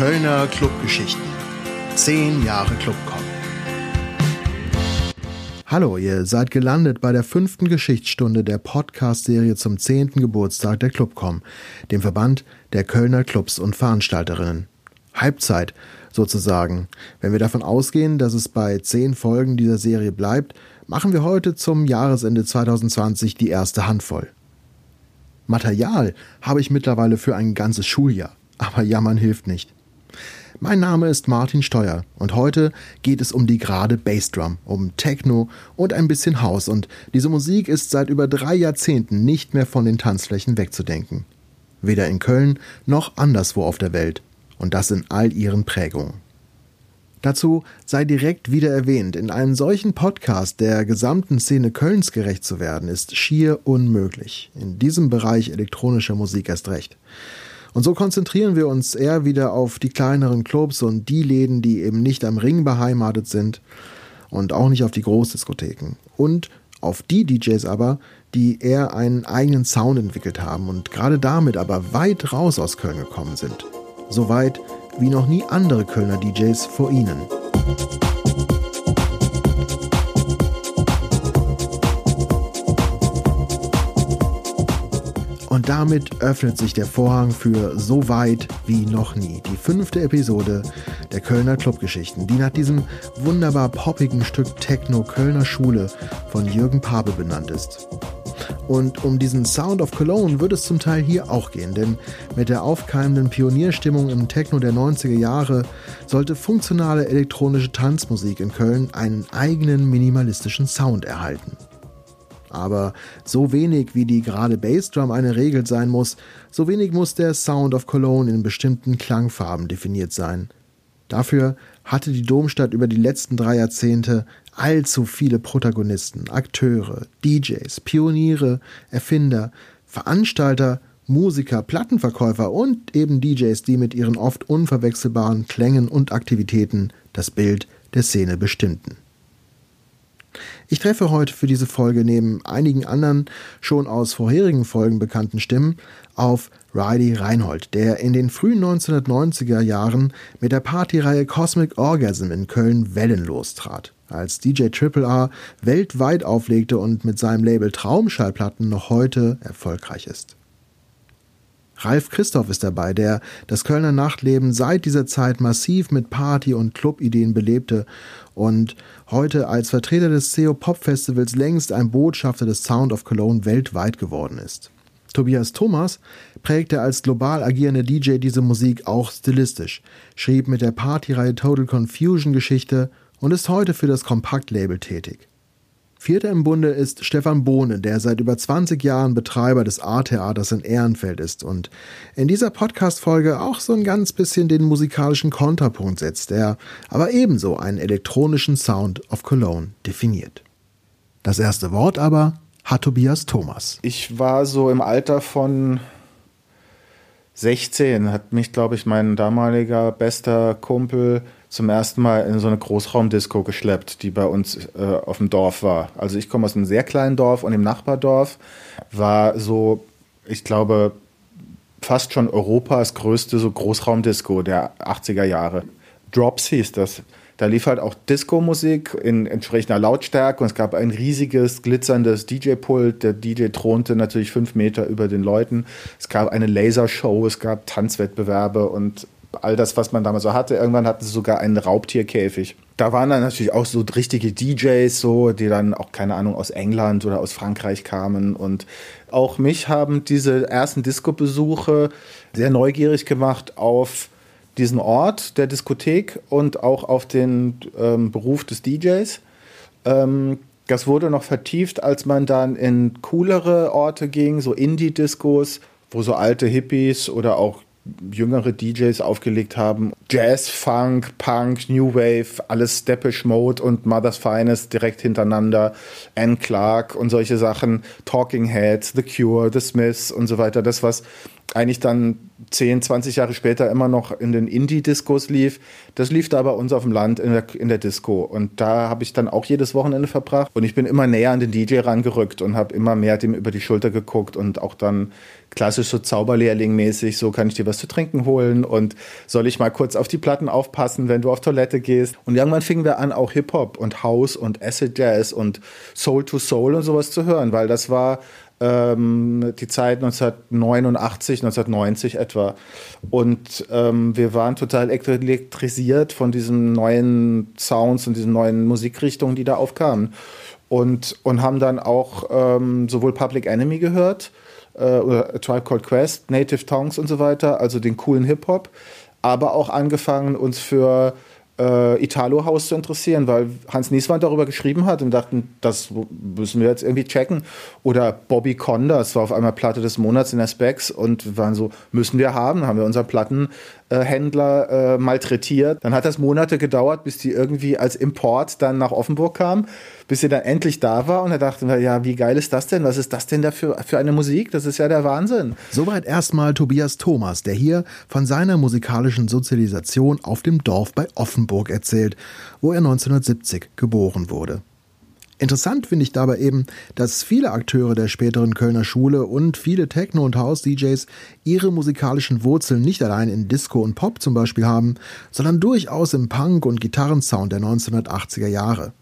Kölner Clubgeschichten. Zehn Jahre Clubcom. Hallo, ihr seid gelandet bei der fünften Geschichtsstunde der Podcast-Serie zum zehnten Geburtstag der Clubcom, dem Verband der Kölner Clubs und Veranstalterinnen. Halbzeit sozusagen. Wenn wir davon ausgehen, dass es bei zehn Folgen dieser Serie bleibt, machen wir heute zum Jahresende 2020 die erste Handvoll. Material habe ich mittlerweile für ein ganzes Schuljahr, aber jammern hilft nicht. Mein Name ist Martin Steuer und heute geht es um die gerade Bassdrum, um Techno und ein bisschen House und diese Musik ist seit über drei Jahrzehnten nicht mehr von den Tanzflächen wegzudenken. Weder in Köln noch anderswo auf der Welt und das in all ihren Prägungen. Dazu sei direkt wieder erwähnt, in einem solchen Podcast der gesamten Szene Kölns gerecht zu werden, ist schier unmöglich. In diesem Bereich elektronischer Musik erst recht. Und so konzentrieren wir uns eher wieder auf die kleineren Clubs und die Läden, die eben nicht am Ring beheimatet sind und auch nicht auf die Großdiskotheken. Und auf die DJs aber, die eher einen eigenen Sound entwickelt haben und gerade damit aber weit raus aus Köln gekommen sind. So weit wie noch nie andere Kölner DJs vor ihnen. Und damit öffnet sich der Vorhang für So weit wie noch nie. Die fünfte Episode der Kölner Clubgeschichten, die nach diesem wunderbar poppigen Stück Techno Kölner Schule von Jürgen Pape benannt ist. Und um diesen Sound of Cologne wird es zum Teil hier auch gehen, denn mit der aufkeimenden Pionierstimmung im Techno der 90er Jahre sollte funktionale elektronische Tanzmusik in Köln einen eigenen minimalistischen Sound erhalten. Aber so wenig wie die gerade Bassdrum eine Regel sein muss, so wenig muss der Sound of Cologne in bestimmten Klangfarben definiert sein. Dafür hatte die Domstadt über die letzten drei Jahrzehnte allzu viele Protagonisten, Akteure, DJs, Pioniere, Erfinder, Veranstalter, Musiker, Plattenverkäufer und eben DJs, die mit ihren oft unverwechselbaren Klängen und Aktivitäten das Bild der Szene bestimmten. Ich treffe heute für diese Folge neben einigen anderen schon aus vorherigen Folgen bekannten Stimmen auf Riley Reinhold, der in den frühen 1990er Jahren mit der Partyreihe Cosmic Orgasm in Köln wellenlos trat als DJ Triple R weltweit auflegte und mit seinem Label Traumschallplatten noch heute erfolgreich ist. Ralf Christoph ist dabei, der das Kölner Nachtleben seit dieser Zeit massiv mit Party- und Clubideen belebte und heute als Vertreter des CO Pop Festivals längst ein Botschafter des Sound of Cologne weltweit geworden ist. Tobias Thomas prägte als global agierender DJ diese Musik auch stilistisch, schrieb mit der Partyreihe Total Confusion Geschichte und ist heute für das Kompaktlabel tätig. Vierter im Bunde ist Stefan Bohne, der seit über 20 Jahren Betreiber des A-Theaters in Ehrenfeld ist und in dieser Podcast-Folge auch so ein ganz bisschen den musikalischen Kontrapunkt setzt, der aber ebenso einen elektronischen Sound of Cologne definiert. Das erste Wort aber hat Tobias Thomas. Ich war so im Alter von 16, hat mich, glaube ich, mein damaliger bester Kumpel zum ersten Mal in so eine Großraumdisco geschleppt, die bei uns äh, auf dem Dorf war. Also ich komme aus einem sehr kleinen Dorf und im Nachbardorf war so, ich glaube, fast schon Europas größte so Großraumdisco der 80er Jahre. Drops hieß das. Da lief halt auch Disco-Musik in entsprechender Lautstärke und es gab ein riesiges, glitzerndes DJ-Pult. Der DJ thronte natürlich fünf Meter über den Leuten. Es gab eine Lasershow, es gab Tanzwettbewerbe und all das, was man damals so hatte. Irgendwann hatten sie sogar einen Raubtierkäfig. Da waren dann natürlich auch so richtige DJs, so, die dann auch, keine Ahnung, aus England oder aus Frankreich kamen. Und auch mich haben diese ersten Disco-Besuche sehr neugierig gemacht auf diesen Ort der Diskothek und auch auf den ähm, Beruf des DJs. Ähm, das wurde noch vertieft, als man dann in coolere Orte ging, so Indie-Discos, wo so alte Hippies oder auch jüngere DJs aufgelegt haben. Jazz, Funk, Punk, New Wave, alles Steppish Mode und Mother's Finest direkt hintereinander. Anne Clark und solche Sachen. Talking Heads, The Cure, The Smiths und so weiter. Das, was eigentlich dann 10, 20 Jahre später immer noch in den Indie-Discos lief. Das lief da bei uns auf dem Land in der, in der Disco. Und da habe ich dann auch jedes Wochenende verbracht. Und ich bin immer näher an den DJ rangerückt und habe immer mehr dem über die Schulter geguckt und auch dann klassisch so Zauberlehrling-mäßig, so kann ich dir was zu trinken holen und soll ich mal kurz auf die Platten aufpassen, wenn du auf Toilette gehst. Und irgendwann fingen wir an, auch Hip-Hop und House und Acid Jazz und Soul to Soul und sowas zu hören, weil das war ähm, die Zeit 1989, 1990 etwa. Und ähm, wir waren total elektrisiert von diesen neuen Sounds und diesen neuen Musikrichtungen, die da aufkamen. Und, und haben dann auch ähm, sowohl Public Enemy gehört, äh, oder A Tribe Called Quest, Native Tongues und so weiter, also den coolen Hip-Hop, aber auch angefangen, uns für äh, Italo House zu interessieren, weil Hans Nieswand darüber geschrieben hat und dachten, das müssen wir jetzt irgendwie checken. Oder Bobby Conda, das war auf einmal Platte des Monats in der Specs und waren so, müssen wir haben, haben wir unseren Plattenhändler äh, malträtiert. Dann hat das Monate gedauert, bis die irgendwie als Import dann nach Offenburg kam bis sie dann endlich da war und da dachten wir, ja, wie geil ist das denn? Was ist das denn da für, für eine Musik? Das ist ja der Wahnsinn. Soweit erstmal Tobias Thomas, der hier von seiner musikalischen Sozialisation auf dem Dorf bei Offenburg erzählt, wo er 1970 geboren wurde. Interessant finde ich dabei eben, dass viele Akteure der späteren Kölner Schule und viele Techno- und House-DJs ihre musikalischen Wurzeln nicht allein in Disco und Pop zum Beispiel haben, sondern durchaus im Punk- und Gitarrensound der 1980er Jahre.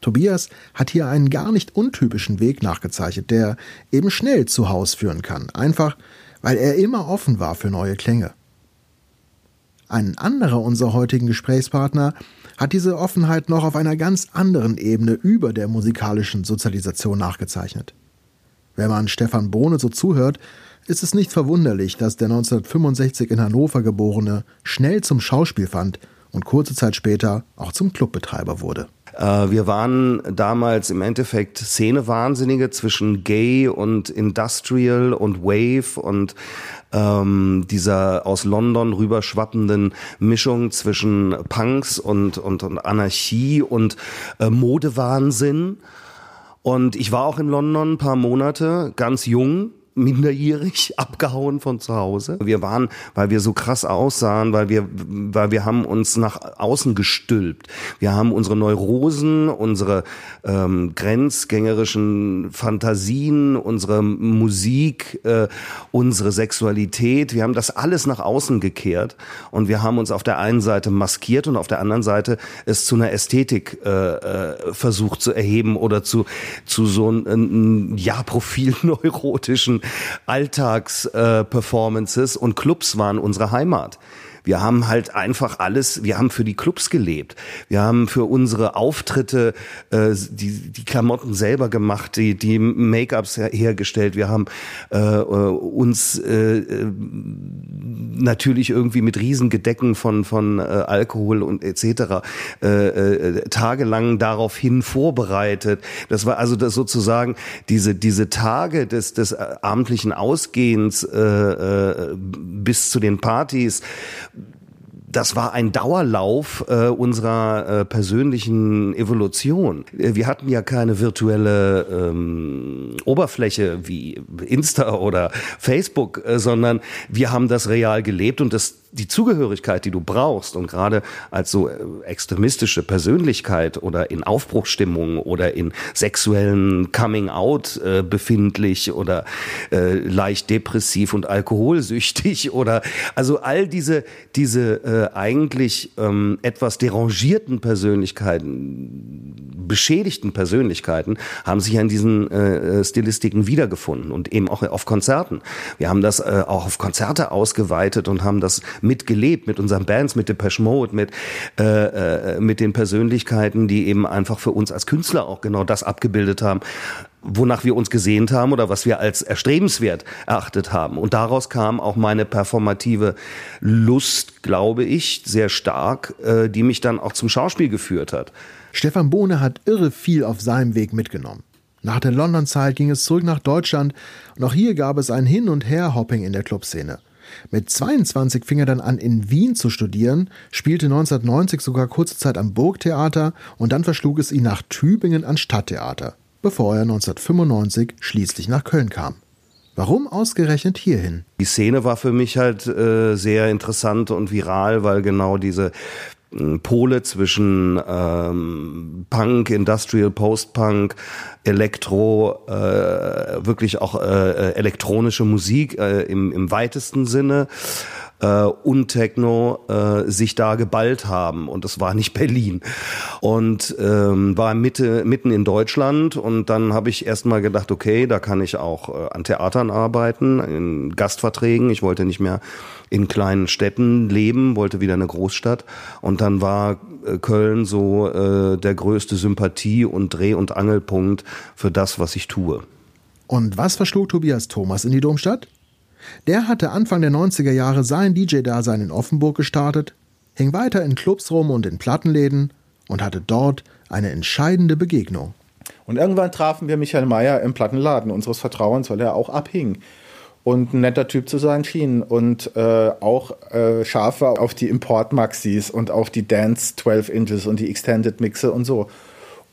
Tobias hat hier einen gar nicht untypischen Weg nachgezeichnet, der eben schnell zu Haus führen kann, einfach weil er immer offen war für neue Klänge. Ein anderer unserer heutigen Gesprächspartner hat diese Offenheit noch auf einer ganz anderen Ebene über der musikalischen Sozialisation nachgezeichnet. Wenn man Stefan Bohne so zuhört, ist es nicht verwunderlich, dass der 1965 in Hannover geborene schnell zum Schauspiel fand und kurze Zeit später auch zum Clubbetreiber wurde. Äh, wir waren damals im Endeffekt Szenewahnsinnige zwischen Gay und Industrial und Wave und ähm, dieser aus London rüberschwappenden Mischung zwischen Punks und, und, und Anarchie und äh, Modewahnsinn. Und ich war auch in London ein paar Monate, ganz jung, minderjährig abgehauen von zu Hause. Wir waren, weil wir so krass aussahen, weil wir, weil wir haben uns nach außen gestülpt. Wir haben unsere Neurosen, unsere ähm, grenzgängerischen Fantasien, unsere Musik, äh, unsere Sexualität, wir haben das alles nach außen gekehrt und wir haben uns auf der einen Seite maskiert und auf der anderen Seite es zu einer Ästhetik äh, äh, versucht zu erheben oder zu zu so einem ja Profil neurotischen Alltagsperformances äh, und Clubs waren unsere Heimat. Wir haben halt einfach alles, wir haben für die Clubs gelebt. Wir haben für unsere Auftritte äh, die, die Klamotten selber gemacht, die, die Make-ups her hergestellt. Wir haben äh, äh uns äh, äh, natürlich irgendwie mit Riesengedecken von, von äh, Alkohol und etc. Äh, äh, tagelang daraufhin vorbereitet. Das war also das sozusagen diese, diese Tage des, des abendlichen Ausgehens äh, äh, bis zu den Partys das war ein Dauerlauf äh, unserer äh, persönlichen Evolution. Äh, wir hatten ja keine virtuelle ähm, Oberfläche wie Insta oder Facebook, äh, sondern wir haben das real gelebt und das die Zugehörigkeit, die du brauchst und gerade als so äh, extremistische Persönlichkeit oder in Aufbruchstimmung oder in sexuellen Coming Out äh, befindlich oder äh, leicht depressiv und alkoholsüchtig oder also all diese diese äh, eigentlich ähm, etwas derangierten Persönlichkeiten, beschädigten Persönlichkeiten haben sich an diesen äh, Stilistiken wiedergefunden und eben auch auf Konzerten. Wir haben das äh, auch auf Konzerte ausgeweitet und haben das mitgelebt mit unseren Bands, mit Depeche Mode, mit, äh, äh, mit den Persönlichkeiten, die eben einfach für uns als Künstler auch genau das abgebildet haben wonach wir uns gesehnt haben oder was wir als erstrebenswert erachtet haben. Und daraus kam auch meine performative Lust, glaube ich, sehr stark, äh, die mich dann auch zum Schauspiel geführt hat. Stefan Bohne hat irre viel auf seinem Weg mitgenommen. Nach der London-Zeit ging es zurück nach Deutschland und auch hier gab es ein Hin- und Her-Hopping in der Clubszene. Mit 22 fing er dann an, in Wien zu studieren, spielte 1990 sogar kurze Zeit am Burgtheater und dann verschlug es ihn nach Tübingen ans Stadttheater, bevor er 1995 schließlich nach Köln kam. Warum ausgerechnet hierhin? Die Szene war für mich halt äh, sehr interessant und viral, weil genau diese Pole zwischen ähm, Punk, Industrial, Post-Punk, Elektro, äh, wirklich auch äh, elektronische Musik äh, im, im weitesten Sinne äh, und Techno äh, sich da geballt haben. Und es war nicht Berlin. Und ähm, war Mitte mitten in Deutschland. Und dann habe ich erstmal gedacht okay da kann ich auch äh, an Theatern arbeiten in Gastverträgen. Ich wollte nicht mehr in kleinen Städten leben wollte wieder eine Großstadt. Und dann war äh, Köln so äh, der größte Sympathie und Dreh- und Angelpunkt für das was ich tue. Und was verschlug Tobias Thomas in die Domstadt? Der hatte Anfang der 90er Jahre sein DJ-Dasein in Offenburg gestartet, hing weiter in Clubs rum und in Plattenläden und hatte dort eine entscheidende Begegnung. Und irgendwann trafen wir Michael Mayer im Plattenladen unseres Vertrauens, weil er auch abhing und ein netter Typ zu sein schien und äh, auch äh, scharf war auf die Import-Maxis und auf die Dance 12 Inches und die Extended Mixe und so.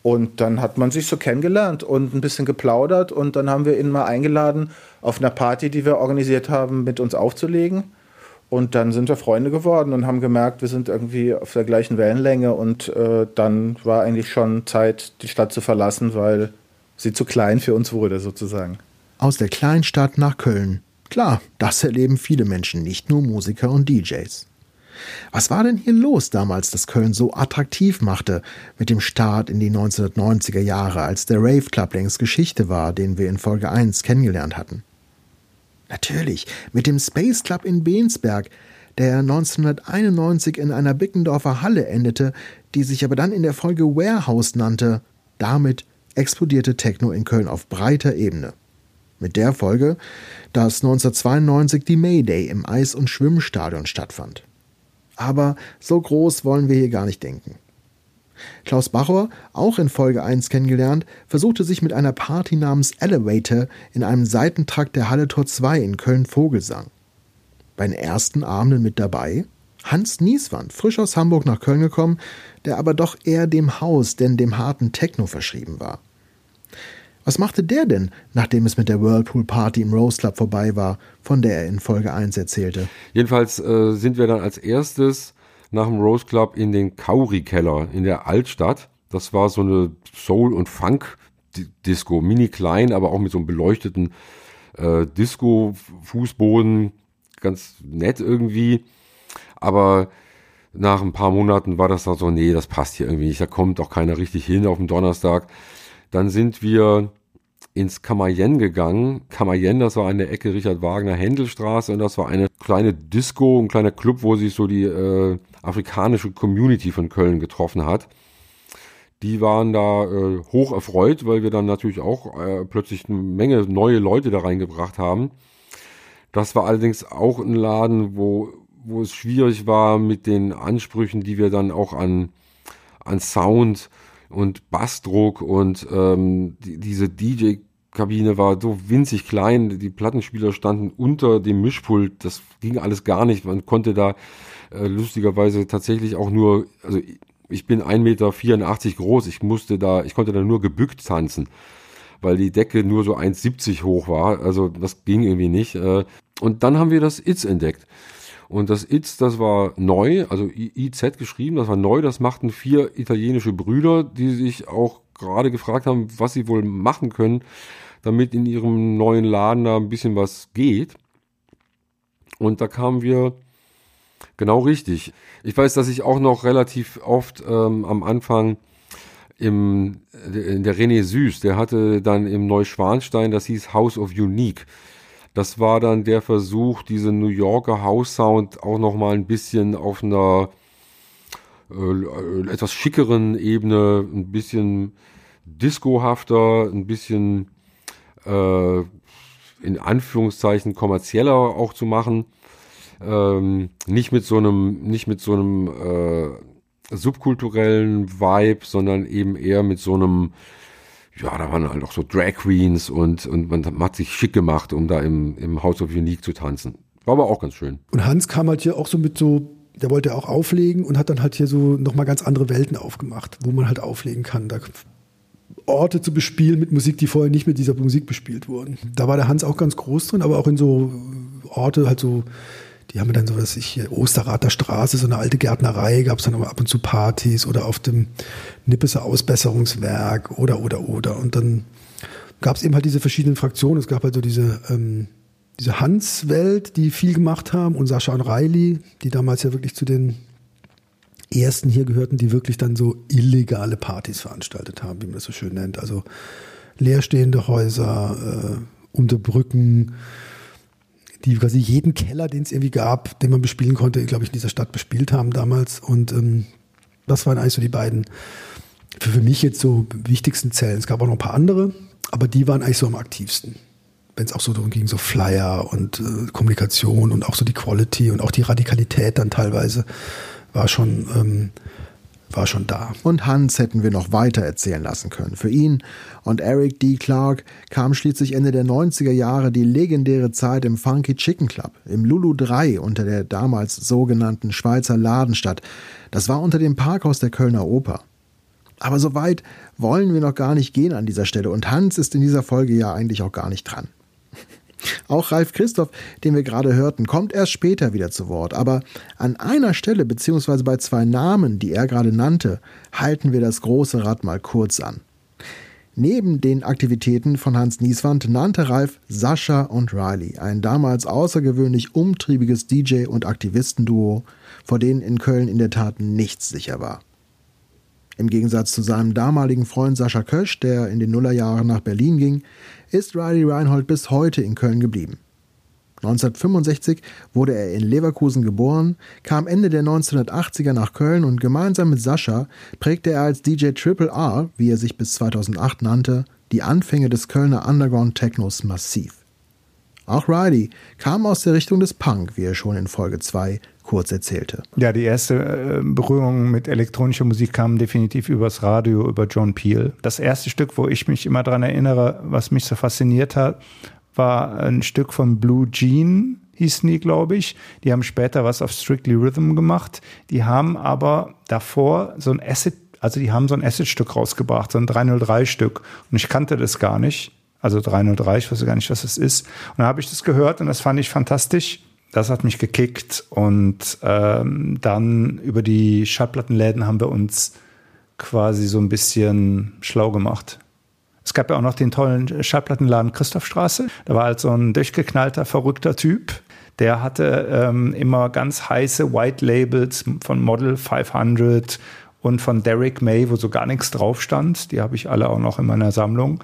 Und dann hat man sich so kennengelernt und ein bisschen geplaudert und dann haben wir ihn mal eingeladen, auf einer Party, die wir organisiert haben, mit uns aufzulegen. Und dann sind wir Freunde geworden und haben gemerkt, wir sind irgendwie auf der gleichen Wellenlänge und äh, dann war eigentlich schon Zeit, die Stadt zu verlassen, weil sie zu klein für uns wurde, sozusagen. Aus der Kleinstadt nach Köln. Klar, das erleben viele Menschen, nicht nur Musiker und DJs. Was war denn hier los damals, das Köln so attraktiv machte mit dem Start in die 1990er Jahre, als der Rave Club längst Geschichte war, den wir in Folge 1 kennengelernt hatten? Natürlich, mit dem Space Club in Bensberg, der 1991 in einer Bickendorfer Halle endete, die sich aber dann in der Folge Warehouse nannte. Damit explodierte Techno in Köln auf breiter Ebene. Mit der Folge, dass 1992 die Mayday im Eis- und Schwimmstadion stattfand. Aber so groß wollen wir hier gar nicht denken. Klaus Bachor, auch in Folge 1 kennengelernt, versuchte sich mit einer Party namens Elevator in einem Seitentrakt der Halle Tor 2 in Köln-Vogelsang. Bei den ersten Abenden mit dabei Hans Nieswand, frisch aus Hamburg nach Köln gekommen, der aber doch eher dem Haus, denn dem harten Techno verschrieben war. Was machte der denn, nachdem es mit der Whirlpool Party im Rose Club vorbei war, von der er in Folge 1 erzählte? Jedenfalls äh, sind wir dann als erstes nach dem Rose Club in den Kauri-Keller in der Altstadt. Das war so eine Soul- und Funk-Disco, mini klein, aber auch mit so einem beleuchteten äh, Disco-Fußboden. Ganz nett irgendwie. Aber nach ein paar Monaten war das dann so, nee, das passt hier irgendwie nicht. Da kommt auch keiner richtig hin auf dem Donnerstag. Dann sind wir ins Kamayen gegangen. Kamayen, das war an der Ecke Richard Wagner Händelstraße und das war eine kleine Disco, ein kleiner Club, wo sich so die äh, afrikanische Community von Köln getroffen hat. Die waren da äh, hoch erfreut, weil wir dann natürlich auch äh, plötzlich eine Menge neue Leute da reingebracht haben. Das war allerdings auch ein Laden, wo, wo es schwierig war mit den Ansprüchen, die wir dann auch an, an Sound und Bassdruck und ähm, die, diese DJ-Kabine war so winzig klein, die Plattenspieler standen unter dem Mischpult, das ging alles gar nicht. Man konnte da äh, lustigerweise tatsächlich auch nur, also ich bin 1,84 Meter groß, ich musste da, ich konnte da nur gebückt tanzen, weil die Decke nur so 1,70 hoch war, also das ging irgendwie nicht. Äh, und dann haben wir das ITS entdeckt. Und das ITS, das war neu, also IZ geschrieben, das war neu, das machten vier italienische Brüder, die sich auch gerade gefragt haben, was sie wohl machen können, damit in ihrem neuen Laden da ein bisschen was geht. Und da kamen wir genau richtig. Ich weiß, dass ich auch noch relativ oft ähm, am Anfang im, in der René Süß, der hatte dann im Neuschwanstein, das hieß House of Unique. Das war dann der Versuch, diese New Yorker House Sound auch noch mal ein bisschen auf einer äh, etwas schickeren Ebene, ein bisschen discohafter, ein bisschen äh, in Anführungszeichen kommerzieller auch zu machen. Ähm, nicht mit so einem, nicht mit so einem äh, subkulturellen Vibe, sondern eben eher mit so einem ja, da waren halt auch so Drag Queens und, und man hat sich schick gemacht, um da im, im House of Unique zu tanzen. War aber auch ganz schön. Und Hans kam halt hier auch so mit so, der wollte auch auflegen und hat dann halt hier so nochmal ganz andere Welten aufgemacht, wo man halt auflegen kann. Da Orte zu bespielen mit Musik, die vorher nicht mit dieser Musik bespielt wurden. Da war der Hans auch ganz groß drin, aber auch in so Orte halt so Die haben dann so, dass ich Osterrater Straße, so eine alte Gärtnerei, gab es dann aber ab und zu Partys oder auf dem Nippeser Ausbesserungswerk oder, oder, oder. Und dann gab es eben halt diese verschiedenen Fraktionen. Es gab halt so diese, ähm, diese Hans-Welt, die viel gemacht haben und Sascha und Riley, die damals ja wirklich zu den ersten hier gehörten, die wirklich dann so illegale Partys veranstaltet haben, wie man das so schön nennt. Also leerstehende Häuser, äh, unter Brücken, die quasi jeden Keller, den es irgendwie gab, den man bespielen konnte, glaube ich, in dieser Stadt bespielt haben damals. Und ähm, das waren eigentlich so die beiden für, für mich jetzt so wichtigsten Zellen. Es gab auch noch ein paar andere, aber die waren eigentlich so am aktivsten. Wenn es auch so darum ging, so Flyer und äh, Kommunikation und auch so die Quality und auch die Radikalität dann teilweise war schon ähm, war schon da. Und Hans hätten wir noch weiter erzählen lassen können. Für ihn und Eric D. Clark kam schließlich Ende der 90er Jahre die legendäre Zeit im Funky Chicken Club, im Lulu 3 unter der damals sogenannten Schweizer Ladenstadt. Das war unter dem Parkhaus der Kölner Oper. Aber so weit wollen wir noch gar nicht gehen an dieser Stelle und Hans ist in dieser Folge ja eigentlich auch gar nicht dran. Auch Ralf Christoph, den wir gerade hörten, kommt erst später wieder zu Wort. Aber an einer Stelle, beziehungsweise bei zwei Namen, die er gerade nannte, halten wir das große Rad mal kurz an. Neben den Aktivitäten von Hans Nieswand nannte Ralf Sascha und Riley, ein damals außergewöhnlich umtriebiges DJ- und Aktivistenduo, vor denen in Köln in der Tat nichts sicher war. Im Gegensatz zu seinem damaligen Freund Sascha Kösch, der in den Nullerjahren nach Berlin ging, ist Riley Reinhold bis heute in Köln geblieben. 1965 wurde er in Leverkusen geboren, kam Ende der 1980er nach Köln und gemeinsam mit Sascha prägte er als DJ Triple R, wie er sich bis 2008 nannte, die Anfänge des Kölner Underground Technos massiv. Auch Riley kam aus der Richtung des Punk, wie er schon in Folge 2 kurz erzählte. Ja, die erste äh, Berührung mit elektronischer Musik kam definitiv übers Radio, über John Peel. Das erste Stück, wo ich mich immer daran erinnere, was mich so fasziniert hat, war ein Stück von Blue Jean, hießen die, glaube ich. Die haben später was auf Strictly Rhythm gemacht. Die haben aber davor so ein Acid, also die haben so ein Acid-Stück rausgebracht, so ein 303-Stück. Und ich kannte das gar nicht. Also 303, ich weiß gar nicht, was das ist. Und dann habe ich das gehört und das fand ich fantastisch das hat mich gekickt und ähm, dann über die Schallplattenläden haben wir uns quasi so ein bisschen schlau gemacht. Es gab ja auch noch den tollen Schallplattenladen Christophstraße. Da war halt so ein durchgeknallter, verrückter Typ. Der hatte ähm, immer ganz heiße White Labels von Model 500 und von Derek May, wo so gar nichts drauf stand. Die habe ich alle auch noch in meiner Sammlung.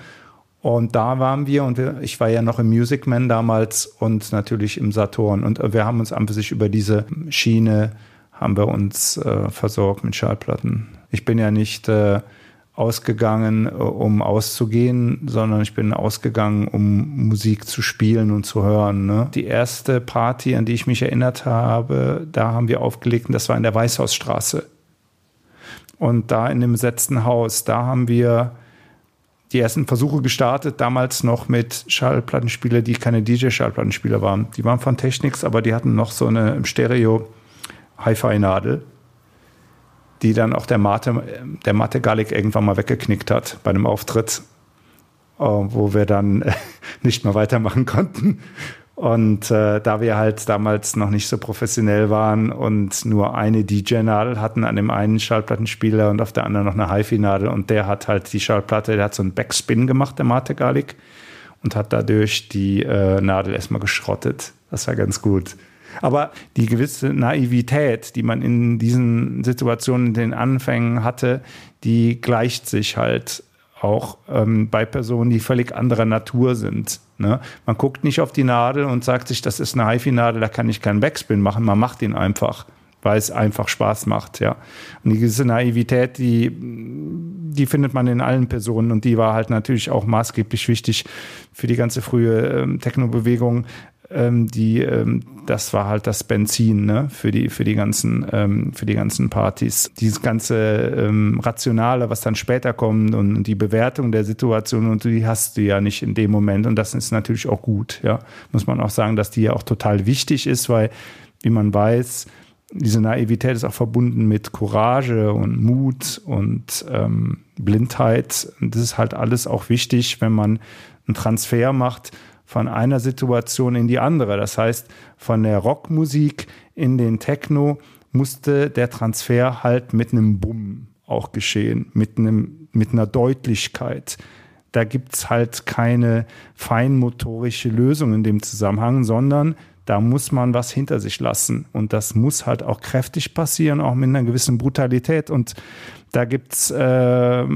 Und da waren wir und wir, ich war ja noch im Music Man damals und natürlich im Saturn. Und wir haben uns an sich über diese Schiene haben wir uns äh, versorgt mit Schallplatten. Ich bin ja nicht äh, ausgegangen, äh, um auszugehen, sondern ich bin ausgegangen, um Musik zu spielen und zu hören. Ne? Die erste Party, an die ich mich erinnert habe, da haben wir aufgelegt und das war in der Weißhausstraße. Und da in dem besetzten Haus, da haben wir die ersten Versuche gestartet, damals noch mit Schallplattenspieler, die keine DJ-Schallplattenspieler waren. Die waren von Technics, aber die hatten noch so eine Stereo Hi-Fi-Nadel, die dann auch der Mate, der Mate Gallic irgendwann mal weggeknickt hat bei einem Auftritt, äh, wo wir dann nicht mehr weitermachen konnten. Und äh, da wir halt damals noch nicht so professionell waren und nur eine DJ-Nadel hatten an dem einen Schallplattenspieler und auf der anderen noch eine HiFi-Nadel und der hat halt die Schallplatte, der hat so einen Backspin gemacht, der Mate Garlic, und hat dadurch die äh, Nadel erstmal geschrottet. Das war ganz gut. Aber die gewisse Naivität, die man in diesen Situationen in den Anfängen hatte, die gleicht sich halt auch ähm, bei Personen, die völlig anderer Natur sind. Ne? Man guckt nicht auf die Nadel und sagt sich, das ist eine HiFi-Nadel, da kann ich keinen Backspin machen. Man macht ihn einfach, weil es einfach Spaß macht. Ja. Und diese Naivität, die, die findet man in allen Personen und die war halt natürlich auch maßgeblich wichtig für die ganze frühe ähm, Techno-Bewegung, ähm, die, ähm, das war halt das Benzin ne, für, die, für, die ganzen, ähm, für die ganzen Partys. Dieses ganze ähm, Rationale, was dann später kommt und die Bewertung der Situation und die hast du ja nicht in dem Moment und das ist natürlich auch gut. Ja, muss man auch sagen, dass die ja auch total wichtig ist, weil, wie man weiß, diese Naivität ist auch verbunden mit Courage und Mut und ähm, Blindheit. Und das ist halt alles auch wichtig, wenn man einen Transfer macht von einer Situation in die andere. Das heißt, von der Rockmusik in den Techno musste der Transfer halt mit einem Bumm auch geschehen, mit, einem, mit einer Deutlichkeit. Da gibt's halt keine feinmotorische Lösung in dem Zusammenhang, sondern da muss man was hinter sich lassen. Und das muss halt auch kräftig passieren, auch mit einer gewissen Brutalität. Und da gibt's äh,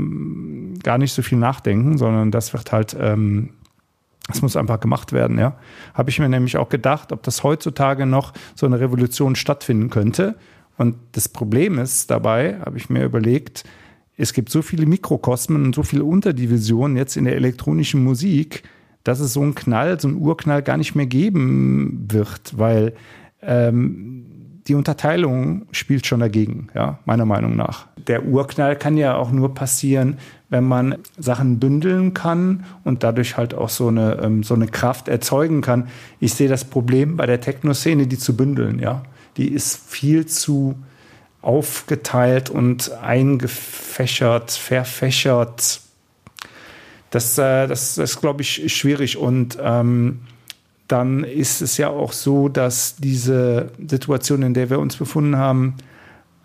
gar nicht so viel Nachdenken, sondern das wird halt, ähm, das muss einfach gemacht werden, ja. Habe ich mir nämlich auch gedacht, ob das heutzutage noch so eine Revolution stattfinden könnte. Und das Problem ist dabei, habe ich mir überlegt, es gibt so viele Mikrokosmen und so viele Unterdivisionen jetzt in der elektronischen Musik, dass es so einen Knall, so einen Urknall gar nicht mehr geben wird, weil ähm, die Unterteilung spielt schon dagegen, ja, meiner Meinung nach. Der Urknall kann ja auch nur passieren, wenn man Sachen bündeln kann und dadurch halt auch so eine, ähm, so eine Kraft erzeugen kann. Ich sehe das Problem bei der Techno-Szene, die zu bündeln, ja. Die ist viel zu aufgeteilt und eingefächert, verfächert, das, äh, das, das ist, glaube ich, schwierig. Und ähm, dann ist es ja auch so, dass diese Situation, in der wir uns befunden haben,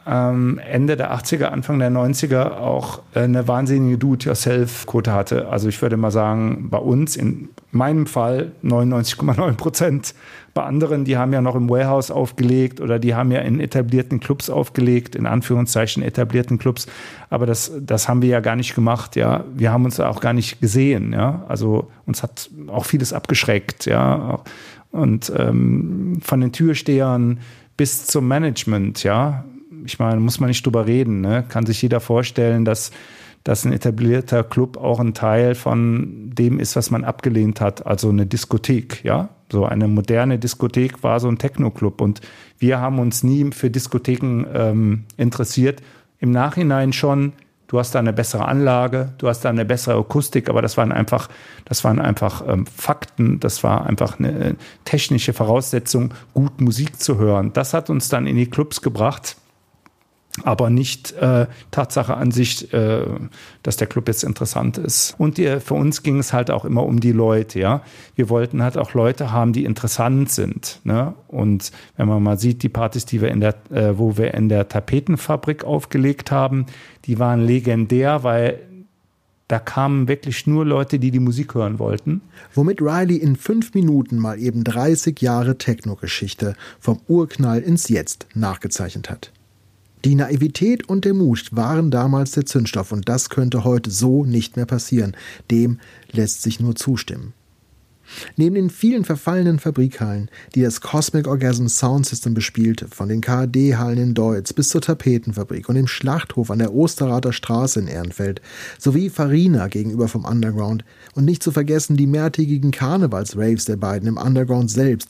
Ende der 80er, Anfang der 90er auch eine wahnsinnige Do-it-yourself-Quote hatte. Also ich würde mal sagen, bei uns, in meinem Fall 99,9 Prozent bei anderen, die haben ja noch im Warehouse aufgelegt oder die haben ja in etablierten Clubs aufgelegt, in Anführungszeichen etablierten Clubs. Aber das, das haben wir ja gar nicht gemacht, ja. Wir haben uns auch gar nicht gesehen, ja. Also uns hat auch vieles abgeschreckt, ja. Und ähm, von den Türstehern bis zum Management, ja. Ich meine, muss man nicht drüber reden, ne? Kann sich jeder vorstellen, dass dass ein etablierter Club auch ein Teil von dem ist, was man abgelehnt hat, also eine Diskothek, ja. So eine moderne Diskothek war so ein Techno-Club und wir haben uns nie für Diskotheken ähm, interessiert. Im Nachhinein schon, du hast da eine bessere Anlage, du hast da eine bessere Akustik, aber das waren einfach, das waren einfach ähm, Fakten, das war einfach eine äh, technische Voraussetzung, gut Musik zu hören. Das hat uns dann in die Clubs gebracht aber nicht äh, Tatsache an sich, äh, dass der Club jetzt interessant ist. Und die, für uns ging es halt auch immer um die Leute, ja. Wir wollten halt auch Leute haben, die interessant sind. Ne? Und wenn man mal sieht, die Partys, die wir in der, äh, wo wir in der Tapetenfabrik aufgelegt haben, die waren legendär, weil da kamen wirklich nur Leute, die die Musik hören wollten. Womit Riley in fünf Minuten mal eben 30 Jahre Techno-Geschichte vom Urknall ins Jetzt nachgezeichnet hat. Die Naivität und der Mut waren damals der Zündstoff und das könnte heute so nicht mehr passieren. Dem lässt sich nur zustimmen. Neben den vielen verfallenen Fabrikhallen, die das Cosmic Orgasm Sound System bespielte, von den KAD-Hallen in Deutz bis zur Tapetenfabrik und dem Schlachthof an der Osterrather Straße in Ehrenfeld, sowie Farina gegenüber vom Underground und nicht zu vergessen die mehrtägigen Karnevalsraves der beiden im Underground selbst,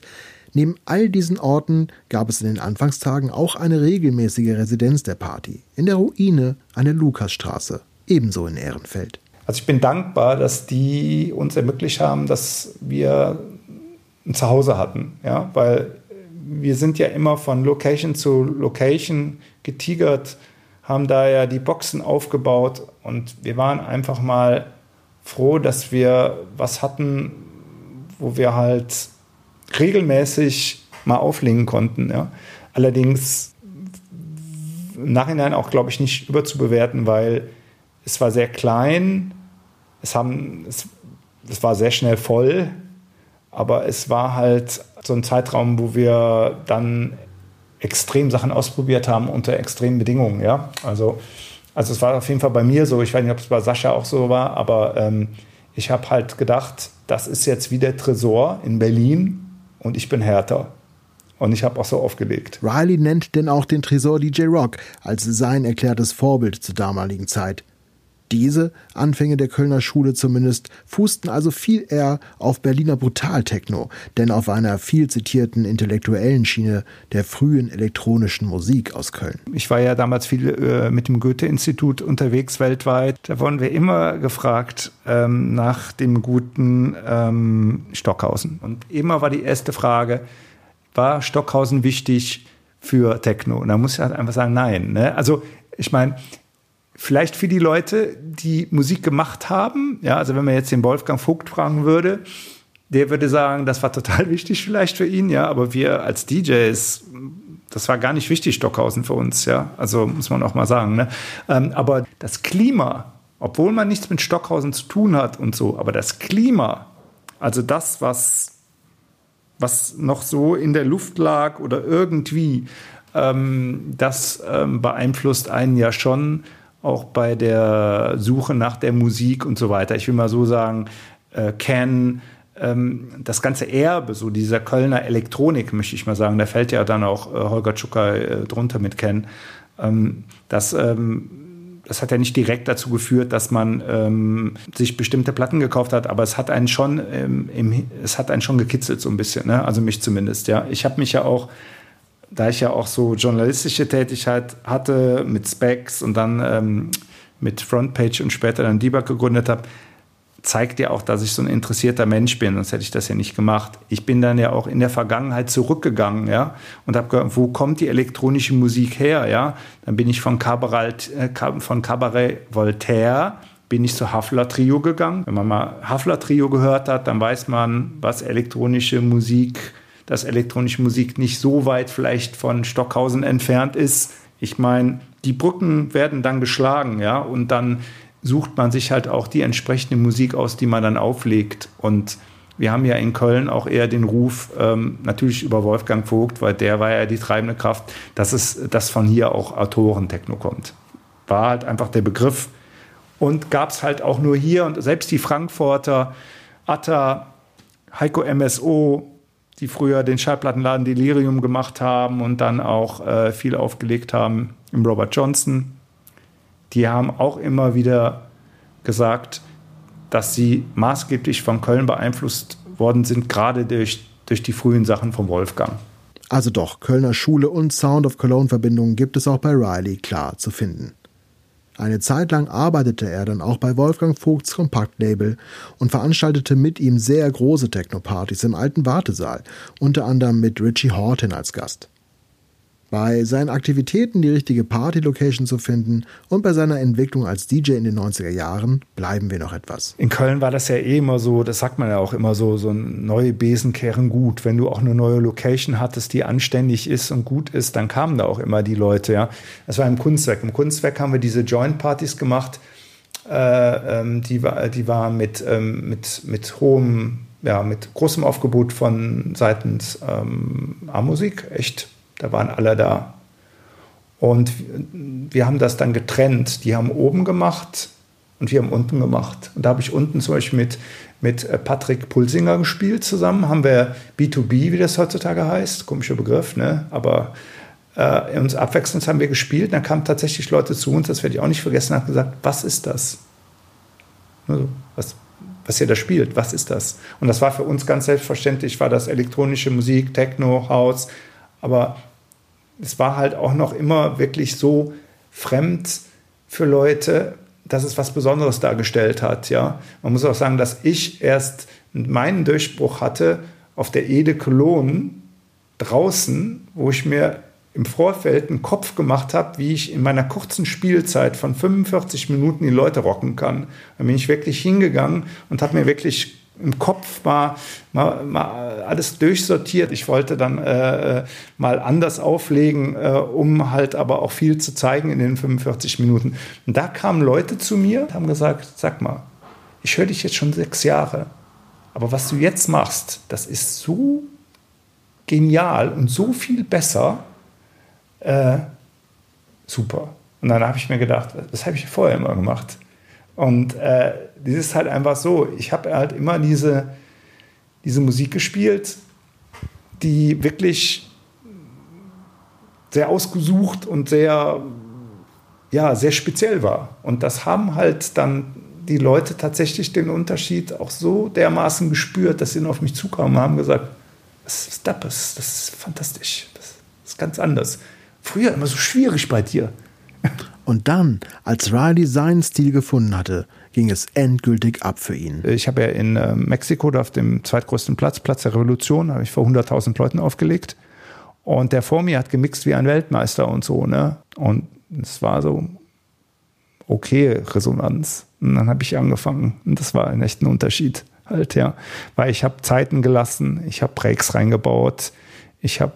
Neben all diesen Orten gab es in den Anfangstagen auch eine regelmäßige Residenz der Party, in der Ruine an der Lukasstraße, ebenso in Ehrenfeld. Also ich bin dankbar, dass die uns ermöglicht haben, dass wir ein Zuhause hatten, ja, weil wir sind ja immer von Location zu Location getigert, haben da ja die Boxen aufgebaut und wir waren einfach mal froh, dass wir was hatten, wo wir halt regelmäßig mal auflegen konnten. Ja. Allerdings im Nachhinein auch, glaube ich, nicht überzubewerten, weil es war sehr klein, es, haben, es, es war sehr schnell voll, aber es war halt so ein Zeitraum, wo wir dann extrem Sachen ausprobiert haben unter extremen Bedingungen. Ja? Also, also es war auf jeden Fall bei mir so, ich weiß nicht, ob es bei Sascha auch so war, aber ähm, ich habe halt gedacht, das ist jetzt wie der Tresor in Berlin und ich bin härter. Und ich habe auch so aufgelegt. Riley nennt denn auch den Tresor DJ Rock als sein erklärtes Vorbild zur damaligen Zeit. Diese Anfänge der Kölner Schule zumindest fußten also viel eher auf Berliner Brutaltechno, denn auf einer viel zitierten intellektuellen Schiene der frühen elektronischen Musik aus Köln. Ich war ja damals viel äh, mit dem Goethe-Institut unterwegs weltweit. Da wurden wir immer gefragt ähm, nach dem guten ähm, Stockhausen. Und immer war die erste Frage, war Stockhausen wichtig für Techno? Und da muss ich halt einfach sagen, nein. Ne? Also ich meine, vielleicht für die Leute, die Musik gemacht haben, ja, also wenn man jetzt den Wolfgang Vogt fragen würde, der würde sagen, das war total wichtig vielleicht für ihn, ja, aber wir als DJs, das war gar nicht wichtig, Stockhausen für uns, ja, also muss man auch mal sagen, ne? Ähm, aber das Klima, obwohl man nichts mit Stockhausen zu tun hat und so, aber das Klima, also das, was, was noch so in der Luft lag oder irgendwie, ähm, das ähm, beeinflusst einen ja schon auch bei der Suche nach der Musik und so weiter. Ich will mal so sagen, äh, Ken, ähm, das ganze Erbe, so dieser Kölner Elektronik, möchte ich mal sagen, da fällt ja dann auch äh, Holger Tschucker äh, drunter mit Ken. Ähm, das, ähm, das hat ja nicht direkt dazu geführt, dass man ähm, sich bestimmte Platten gekauft hat, aber es hat einen schon, ähm, im, es hat einen schon gekitzelt so ein bisschen, ne? also mich zumindest. Ja, ich habe mich ja auch da ich ja auch so journalistische Tätigkeit hatte mit Specs und dann ähm, mit Frontpage und später dann Debug gegründet habe, zeigt ja auch, dass ich so ein interessierter Mensch bin, sonst hätte ich das ja nicht gemacht. Ich bin dann ja auch in der Vergangenheit zurückgegangen, ja, und habe gehört, wo kommt die elektronische Musik her, ja? Dann bin ich von Cabaret, äh, von Cabaret Voltaire bin ich zu Hafler Trio gegangen. Wenn man mal Hafler Trio gehört hat, dann weiß man, was elektronische Musik dass elektronische Musik nicht so weit vielleicht von Stockhausen entfernt ist. Ich meine, die Brücken werden dann geschlagen, ja, und dann sucht man sich halt auch die entsprechende Musik aus, die man dann auflegt. Und wir haben ja in Köln auch eher den Ruf, ähm, natürlich über Wolfgang Vogt, weil der war ja die treibende Kraft, dass es, dass von hier auch Autorentechno kommt. War halt einfach der Begriff und gab es halt auch nur hier und selbst die Frankfurter, Atta, Heiko MSO, die früher den Schallplattenladen Delirium gemacht haben und dann auch äh, viel aufgelegt haben im Robert Johnson. Die haben auch immer wieder gesagt, dass sie maßgeblich von Köln beeinflusst worden sind, gerade durch, durch die frühen Sachen von Wolfgang. Also doch, Kölner Schule und Sound of Cologne Verbindungen gibt es auch bei Riley klar zu finden. Eine Zeit lang arbeitete er dann auch bei Wolfgang Vogts Kompaktlabel und veranstaltete mit ihm sehr große Techno-Partys im alten Wartesaal, unter anderem mit Richie Horton als Gast. Bei seinen Aktivitäten die richtige Party-Location zu finden und bei seiner Entwicklung als DJ in den 90er Jahren bleiben wir noch etwas. In Köln war das ja eh immer so, das sagt man ja auch immer so, so neue Besen kehren gut. Wenn du auch eine neue Location hattest, die anständig ist und gut ist, dann kamen da auch immer die Leute, ja. Das war im Kunstwerk. Im Kunstwerk haben wir diese Joint-Partys gemacht, äh, ähm, die, die waren mit, ähm, mit, mit hohem, ja, mit großem Aufgebot von seitens ähm, A-Musik, echt da waren alle da. Und wir haben das dann getrennt. Die haben oben gemacht und wir haben unten gemacht. Und da habe ich unten zum Beispiel mit, mit äh, Patrick Pulsinger gespielt zusammen. Haben wir B2B, wie das heutzutage heißt. Komischer Begriff, ne? Aber äh, uns abwechselnd haben wir gespielt. Dann kamen tatsächlich Leute zu uns, das werde ich auch nicht vergessen, haben gesagt, was ist das? Also, was, was ihr da spielt, was ist das? Und das war für uns ganz selbstverständlich, war das elektronische Musik, Techno, House, aber es war halt auch noch immer wirklich so fremd für Leute, dass es was Besonderes dargestellt hat. Ja? Man muss auch sagen, dass ich erst meinen Durchbruch hatte auf der Ede Cologne draußen, wo ich mir im Vorfeld einen Kopf gemacht habe, wie ich in meiner kurzen Spielzeit von 45 Minuten die Leute rocken kann. Da bin ich wirklich hingegangen und habe mir wirklich im Kopf mal, mal, mal, alles durchsortiert. Ich wollte dann äh, mal anders auflegen, äh, um halt aber auch viel zu zeigen in den 45 Minuten. Und da kamen Leute zu mir und haben gesagt, sag mal, ich höre dich jetzt schon sechs Jahre, aber was du jetzt machst, das ist so genial und so viel besser. Äh, super. Und dann habe ich mir gedacht, das habe ich vorher immer gemacht. Und äh, das ist halt einfach so. Ich habe halt immer diese, diese Musik gespielt, die wirklich sehr ausgesucht und sehr, ja, sehr speziell war. Und das haben halt dann die Leute tatsächlich den Unterschied auch so dermaßen gespürt, dass sie auf mich zukamen und haben gesagt, das ist das, das ist fantastisch, das ist ganz anders. Früher immer so schwierig bei dir. Und dann, als Riley seinen Stil gefunden hatte, ging es endgültig ab für ihn. Ich habe ja in äh, Mexiko, da auf dem zweitgrößten Platz, Platz der Revolution, habe ich vor 100.000 Leuten aufgelegt. Und der vor mir hat gemixt wie ein Weltmeister und so, ne? Und es war so okay Resonanz. Und dann habe ich angefangen. Und das war ein echter Unterschied. halt, ja. Weil ich habe Zeiten gelassen, ich habe Breaks reingebaut, ich habe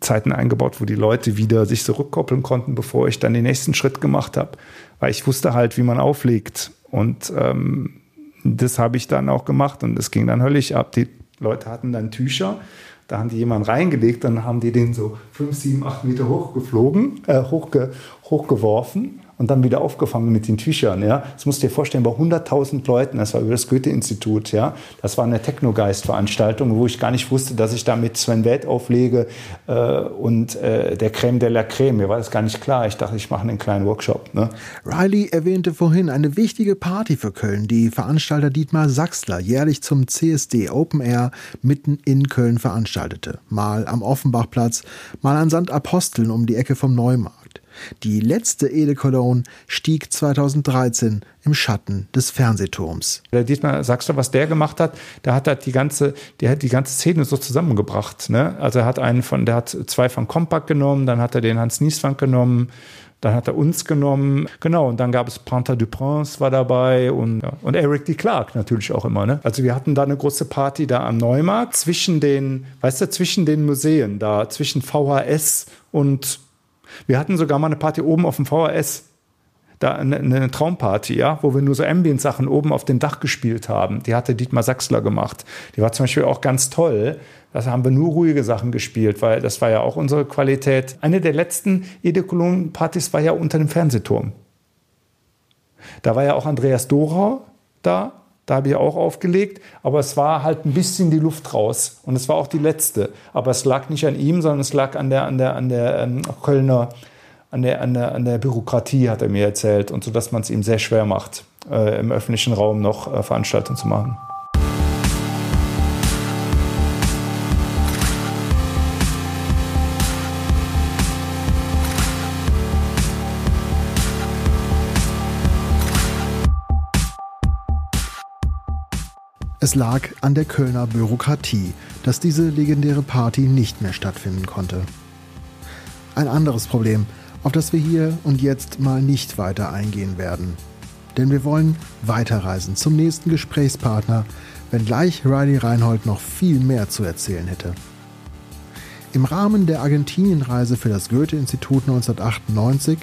Zeiten eingebaut, wo die Leute wieder sich zurückkoppeln konnten, bevor ich dann den nächsten Schritt gemacht habe. Weil ich wusste halt, wie man auflegt. Und ähm, das habe ich dann auch gemacht und es ging dann höllisch ab. Die Leute hatten dann Tücher, da haben die jemanden reingelegt, dann haben die den so fünf, sieben, acht Meter hochgeflogen, äh, hochge, hochgeworfen und dann wieder aufgefangen mit den Tüchern. Ja. Das musst du dir vorstellen, bei 100.000 Leuten, das war über das Goethe-Institut, ja. das war eine Technogeist-Veranstaltung, wo ich gar nicht wusste, dass ich da mit Sven Welt auflege äh, und äh, der Creme de la Creme. Mir war das gar nicht klar. Ich dachte, ich mache einen kleinen Workshop. Ne. Riley erwähnte vorhin eine wichtige Party für Köln, die Veranstalter Dietmar Sachsler jährlich zum CSD Open Air mitten in Köln veranstaltete. Mal am Offenbachplatz, mal an St. Aposteln um die Ecke vom Neumarkt. Die letzte Ede stieg 2013 im Schatten des Fernsehturms. Der Dietmar, sagst du, was der gemacht hat? Der hat halt die ganze, der hat die ganze Szene so zusammengebracht. Ne? Also er hat einen von, der hat zwei von Compact genommen, dann hat er den Hans Niesfrank genommen, dann hat er uns genommen. Genau, und dann gab es Panther du Prince war dabei und, ja. und Eric D. Clark natürlich auch immer. Ne? Also wir hatten da eine große Party da am Neumarkt zwischen den, weißt du, zwischen den Museen, da zwischen VHS und wir hatten sogar mal eine Party oben auf dem VHS. Da eine, eine Traumparty, ja, wo wir nur so Ambient-Sachen oben auf dem Dach gespielt haben. Die hatte Dietmar Sachsler gemacht. Die war zum Beispiel auch ganz toll. Da haben wir nur ruhige Sachen gespielt, weil das war ja auch unsere Qualität. Eine der letzten Edekolon-Partys war ja unter dem Fernsehturm. Da war ja auch Andreas Dorau da da habe ich auch aufgelegt, aber es war halt ein bisschen die Luft raus. Und es war auch die letzte. Aber es lag nicht an ihm, sondern es lag an der, an der, an der ähm, Kölner, an der, an, der, an der Bürokratie, hat er mir erzählt. Und so, dass man es ihm sehr schwer macht, äh, im öffentlichen Raum noch äh, Veranstaltungen zu machen. Es lag an der Kölner Bürokratie, dass diese legendäre Party nicht mehr stattfinden konnte. Ein anderes Problem, auf das wir hier und jetzt mal nicht weiter eingehen werden. Denn wir wollen weiterreisen zum nächsten Gesprächspartner, wenngleich Riley Reinhold noch viel mehr zu erzählen hätte. Im Rahmen der Argentinienreise für das Goethe-Institut 1998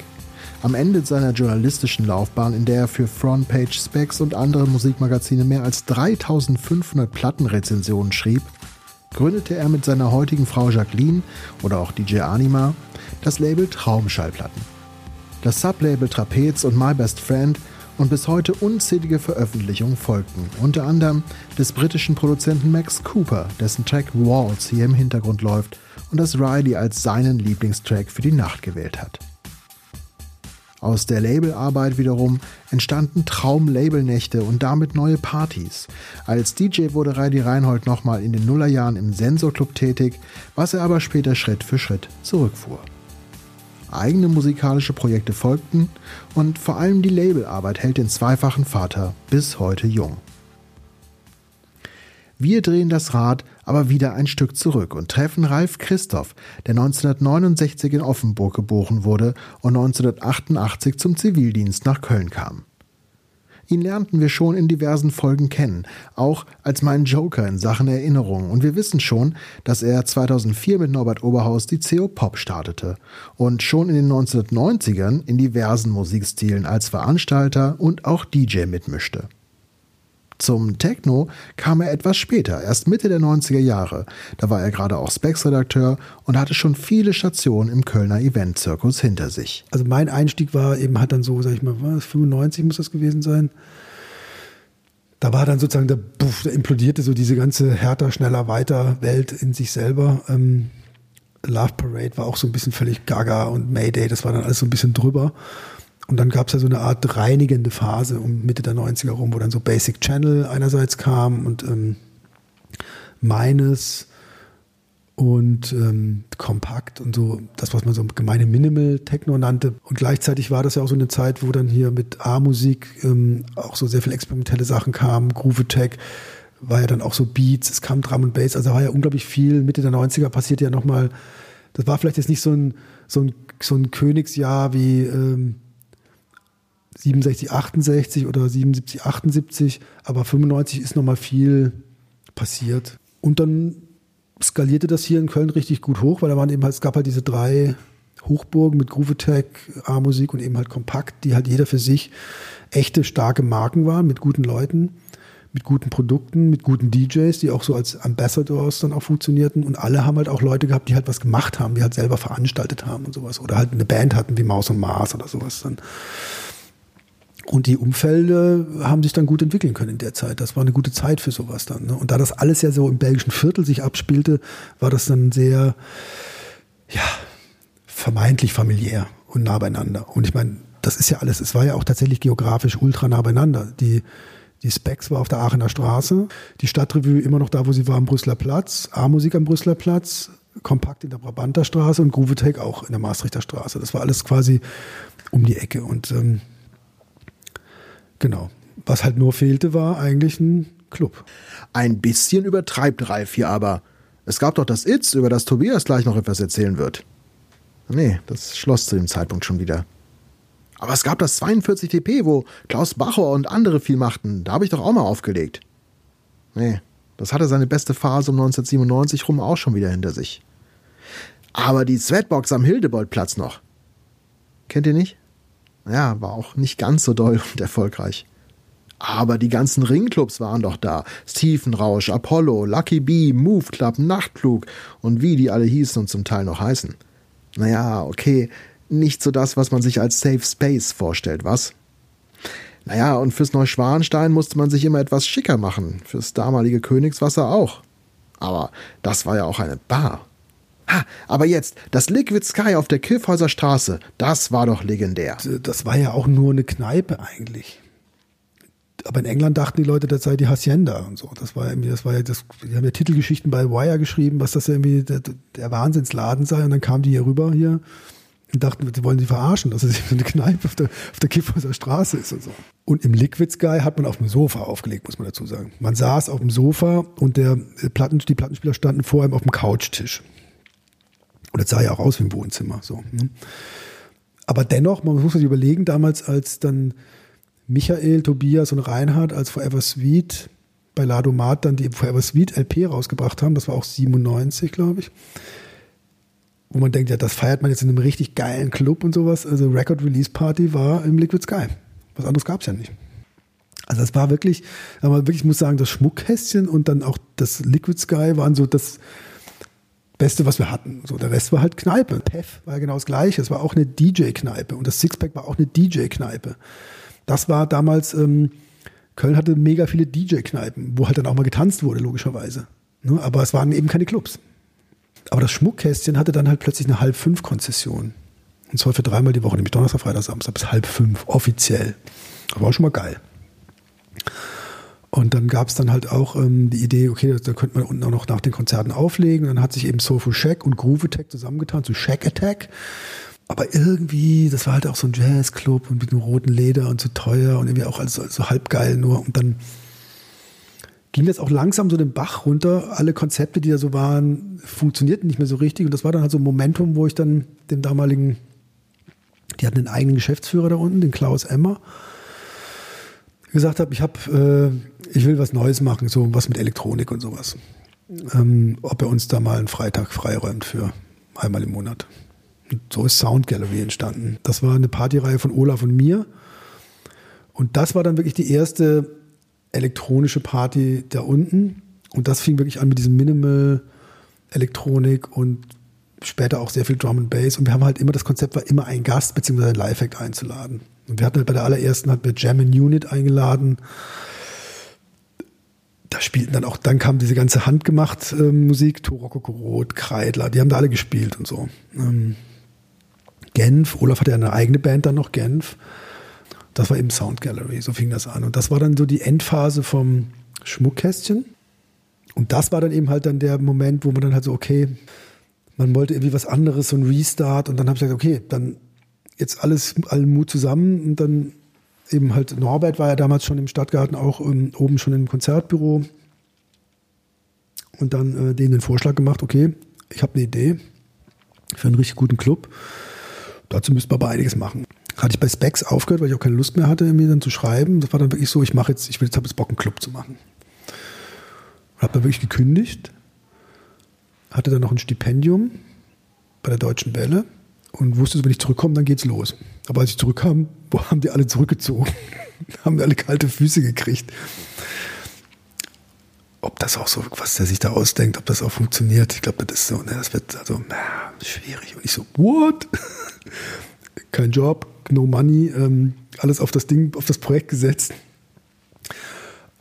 am Ende seiner journalistischen Laufbahn, in der er für Frontpage Specs und andere Musikmagazine mehr als 3500 Plattenrezensionen schrieb, gründete er mit seiner heutigen Frau Jacqueline oder auch DJ Anima das Label Traumschallplatten. Das Sublabel Trapez und My Best Friend und bis heute unzählige Veröffentlichungen folgten, unter anderem des britischen Produzenten Max Cooper, dessen Track Walls hier im Hintergrund läuft und das Riley als seinen Lieblingstrack für die Nacht gewählt hat. Aus der Labelarbeit wiederum entstanden Traum-Labelnächte und damit neue Partys. Als DJ wurde Reidi Reinhold nochmal in den Nullerjahren im Sensorclub tätig, was er aber später Schritt für Schritt zurückfuhr. Eigene musikalische Projekte folgten und vor allem die Labelarbeit hält den zweifachen Vater bis heute jung. Wir drehen das Rad aber wieder ein Stück zurück und treffen Ralf Christoph, der 1969 in Offenburg geboren wurde und 1988 zum Zivildienst nach Köln kam. Ihn lernten wir schon in diversen Folgen kennen, auch als meinen Joker in Sachen Erinnerung. Und wir wissen schon, dass er 2004 mit Norbert Oberhaus die CO Pop startete und schon in den 1990ern in diversen Musikstilen als Veranstalter und auch DJ mitmischte. Zum Techno kam er etwas später, erst Mitte der 90er Jahre. Da war er gerade auch Specs-Redakteur und hatte schon viele Stationen im Kölner Event-Zirkus hinter sich. Also mein Einstieg war eben, hat dann so, sag ich mal, was, 95 muss das gewesen sein. Da war dann sozusagen der, puff, da implodierte so diese ganze härter, schneller, weiter Welt in sich selber. Ähm, Love Parade war auch so ein bisschen völlig gaga und Mayday, das war dann alles so ein bisschen drüber. Und dann gab es ja so eine Art reinigende Phase um Mitte der 90er rum, wo dann so Basic Channel einerseits kam und ähm, meines und ähm, kompakt und so das, was man so gemeine Minimal Techno nannte. Und gleichzeitig war das ja auch so eine Zeit, wo dann hier mit A-Musik ähm, auch so sehr viel experimentelle Sachen kamen. Groove Attack war ja dann auch so Beats, es kam Drum und Bass, also war ja unglaublich viel. Mitte der 90er passiert ja nochmal, das war vielleicht jetzt nicht so ein, so ein, so ein Königsjahr wie ähm, 67, 68 oder 77, 78, aber 95 ist nochmal viel passiert. Und dann skalierte das hier in Köln richtig gut hoch, weil da waren eben halt, es gab halt diese drei Hochburgen mit Groove Attack, A-Musik und eben halt Kompakt, die halt jeder für sich echte starke Marken waren mit guten Leuten, mit guten Produkten, mit guten DJs, die auch so als Ambassadors dann auch funktionierten und alle haben halt auch Leute gehabt, die halt was gemacht haben, die halt selber veranstaltet haben und sowas oder halt eine Band hatten wie Maus und Mars oder sowas dann. Und die Umfelde haben sich dann gut entwickeln können in der Zeit. Das war eine gute Zeit für sowas dann. Ne? Und da das alles ja so im belgischen Viertel sich abspielte, war das dann sehr, ja, vermeintlich familiär und nah beieinander. Und ich meine, das ist ja alles, es war ja auch tatsächlich geografisch ultra nah beieinander. Die, die Specs war auf der Aachener Straße, die Stadtrevue immer noch da, wo sie war, am Brüsseler Platz, A-Musik am Brüsseler Platz, Kompakt in der Brabanter Straße und Groovetech auch in der Maastrichter Straße. Das war alles quasi um die Ecke. Und ähm, Genau. Was halt nur fehlte, war eigentlich ein Club. Ein bisschen übertreibt Ralf hier aber. Es gab doch das Itz, über das Tobias gleich noch etwas erzählen wird. Nee, das schloss zu dem Zeitpunkt schon wieder. Aber es gab das 42 TP, wo Klaus Bachor und andere viel machten. Da habe ich doch auch mal aufgelegt. Nee, das hatte seine beste Phase um 1997 rum auch schon wieder hinter sich. Aber die Sweatbox am Hildeboltplatz noch. Kennt ihr nicht? Ja, war auch nicht ganz so doll und erfolgreich. Aber die ganzen Ringclubs waren doch da. Stephenrausch, Apollo, Lucky Bee, Move Club, Nachtflug und wie die alle hießen und zum Teil noch heißen. Naja, okay, nicht so das, was man sich als Safe Space vorstellt, was? Naja, und fürs Neuschwanstein musste man sich immer etwas schicker machen, fürs damalige Königswasser auch. Aber das war ja auch eine Bar. Ha, aber jetzt, das Liquid Sky auf der Kiffhäuser Straße, das war doch legendär. Das war ja auch nur eine Kneipe eigentlich. Aber in England dachten die Leute, das sei die Hacienda und so. Das war irgendwie, das war ja das, die haben ja Titelgeschichten bei Wire geschrieben, was das irgendwie der, der Wahnsinnsladen sei. Und dann kamen die hier rüber hier und dachten, sie wollen sie verarschen, dass es so eine Kneipe auf der, auf der Kiffhäuser Straße ist und so. Und im Liquid Sky hat man auf dem Sofa aufgelegt, muss man dazu sagen. Man saß auf dem Sofa und der Platten, die Plattenspieler standen vor ihm auf dem Couchtisch. Und das sah ja auch aus wie ein Wohnzimmer. So. Ne? Aber dennoch, man muss sich überlegen, damals als dann Michael, Tobias und Reinhard als Forever Sweet bei Ladomat dann die Forever Sweet LP rausgebracht haben, das war auch 97, glaube ich, wo man denkt, ja, das feiert man jetzt in einem richtig geilen Club und sowas. Also Record Release Party war im Liquid Sky. Was anderes gab es ja nicht. Also das war wirklich, aber wirklich, ich muss sagen, das Schmuckkästchen und dann auch das Liquid Sky waren so das, Beste, was wir hatten. So, der Rest war halt Kneipe. Pef war ja genau das Gleiche. Es war auch eine DJ-Kneipe. Und das Sixpack war auch eine DJ-Kneipe. Das war damals, ähm, Köln hatte mega viele DJ-Kneipen, wo halt dann auch mal getanzt wurde, logischerweise. Ne? Aber es waren eben keine Clubs. Aber das Schmuckkästchen hatte dann halt plötzlich eine halb fünf Konzession. Und zwar für dreimal die Woche, nämlich Donnerstag, Freitag, Samstag bis halb fünf, offiziell. War auch schon mal geil. Und dann gab es dann halt auch ähm, die Idee, okay, da könnte man unten auch noch nach den Konzerten auflegen. Und dann hat sich eben Soulful Shack und Groove Attack zusammengetan zu Shack Attack. Aber irgendwie, das war halt auch so ein Jazzclub und mit einem roten Leder und zu so teuer und irgendwie auch alles so, so halb geil nur. Und dann ging das auch langsam so den Bach runter. Alle Konzepte, die da so waren, funktionierten nicht mehr so richtig. Und das war dann halt so ein Momentum, wo ich dann dem damaligen, die hatten einen eigenen Geschäftsführer da unten, den Klaus Emmer gesagt habe, ich habe, äh, ich will was Neues machen, so was mit Elektronik und sowas. Ähm, ob er uns da mal einen Freitag freiräumt für einmal im Monat. Und so ist Sound Gallery entstanden. Das war eine Partyreihe von Olaf und mir. Und das war dann wirklich die erste elektronische Party da unten. Und das fing wirklich an mit diesem Minimal Elektronik und später auch sehr viel Drum and Bass. Und wir haben halt immer, das Konzept war immer ein Gast bzw. ein Live-Act einzuladen. Und wir hatten halt bei der allerersten hat wir Jam Unit eingeladen. Da spielten dann auch, dann kam diese ganze handgemacht äh, Musik, Toroko Rot, Kreidler, die haben da alle gespielt und so. Ähm, Genf, Olaf hatte ja eine eigene Band dann noch, Genf. Das war eben Sound Gallery, so fing das an. Und das war dann so die Endphase vom Schmuckkästchen. Und das war dann eben halt dann der Moment, wo man dann halt so, okay, man wollte irgendwie was anderes, so ein Restart. Und dann habe ich gesagt, okay, dann jetzt alles, allen Mut zusammen und dann eben halt Norbert war ja damals schon im Stadtgarten auch ähm, oben schon im Konzertbüro und dann äh, denen den Vorschlag gemacht, okay, ich habe eine Idee für einen richtig guten Club. Dazu müsste man aber einiges machen. hatte ich bei Specs aufgehört, weil ich auch keine Lust mehr hatte, mir dann zu schreiben. Das war dann wirklich so, ich mache jetzt, ich will jetzt habe jetzt Bock, einen Club zu machen. Und habe dann wirklich gekündigt, hatte dann noch ein Stipendium bei der Deutschen Welle und wusste, wenn ich zurückkomme, dann geht's los. Aber als ich zurückkam, wo haben die alle zurückgezogen? haben wir alle kalte Füße gekriegt. Ob das auch so, was der sich da ausdenkt, ob das auch funktioniert, ich glaube, das ist so, ne, das wird also na, schwierig. Und ich so, what? Kein Job, no money, ähm, alles auf das Ding, auf das Projekt gesetzt.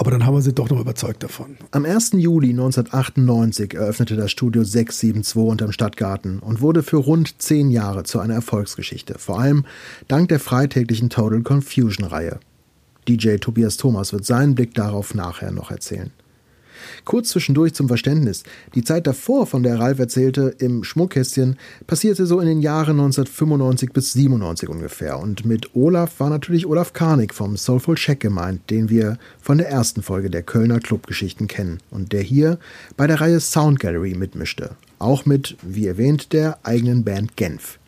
Aber dann haben wir sie doch noch überzeugt davon. Am 1. Juli 1998 eröffnete das Studio 672 unterm Stadtgarten und wurde für rund zehn Jahre zu einer Erfolgsgeschichte, vor allem dank der freitäglichen Total Confusion-Reihe. DJ Tobias Thomas wird seinen Blick darauf nachher noch erzählen. Kurz zwischendurch zum Verständnis. Die Zeit davor, von der Ralf erzählte, im Schmuckkästchen, passierte so in den Jahren 1995 bis 97 ungefähr. Und mit Olaf war natürlich Olaf Karnig vom Soulful Check gemeint, den wir von der ersten Folge der Kölner Clubgeschichten kennen und der hier bei der Reihe Sound Gallery mitmischte. Auch mit, wie erwähnt, der eigenen Band Genf.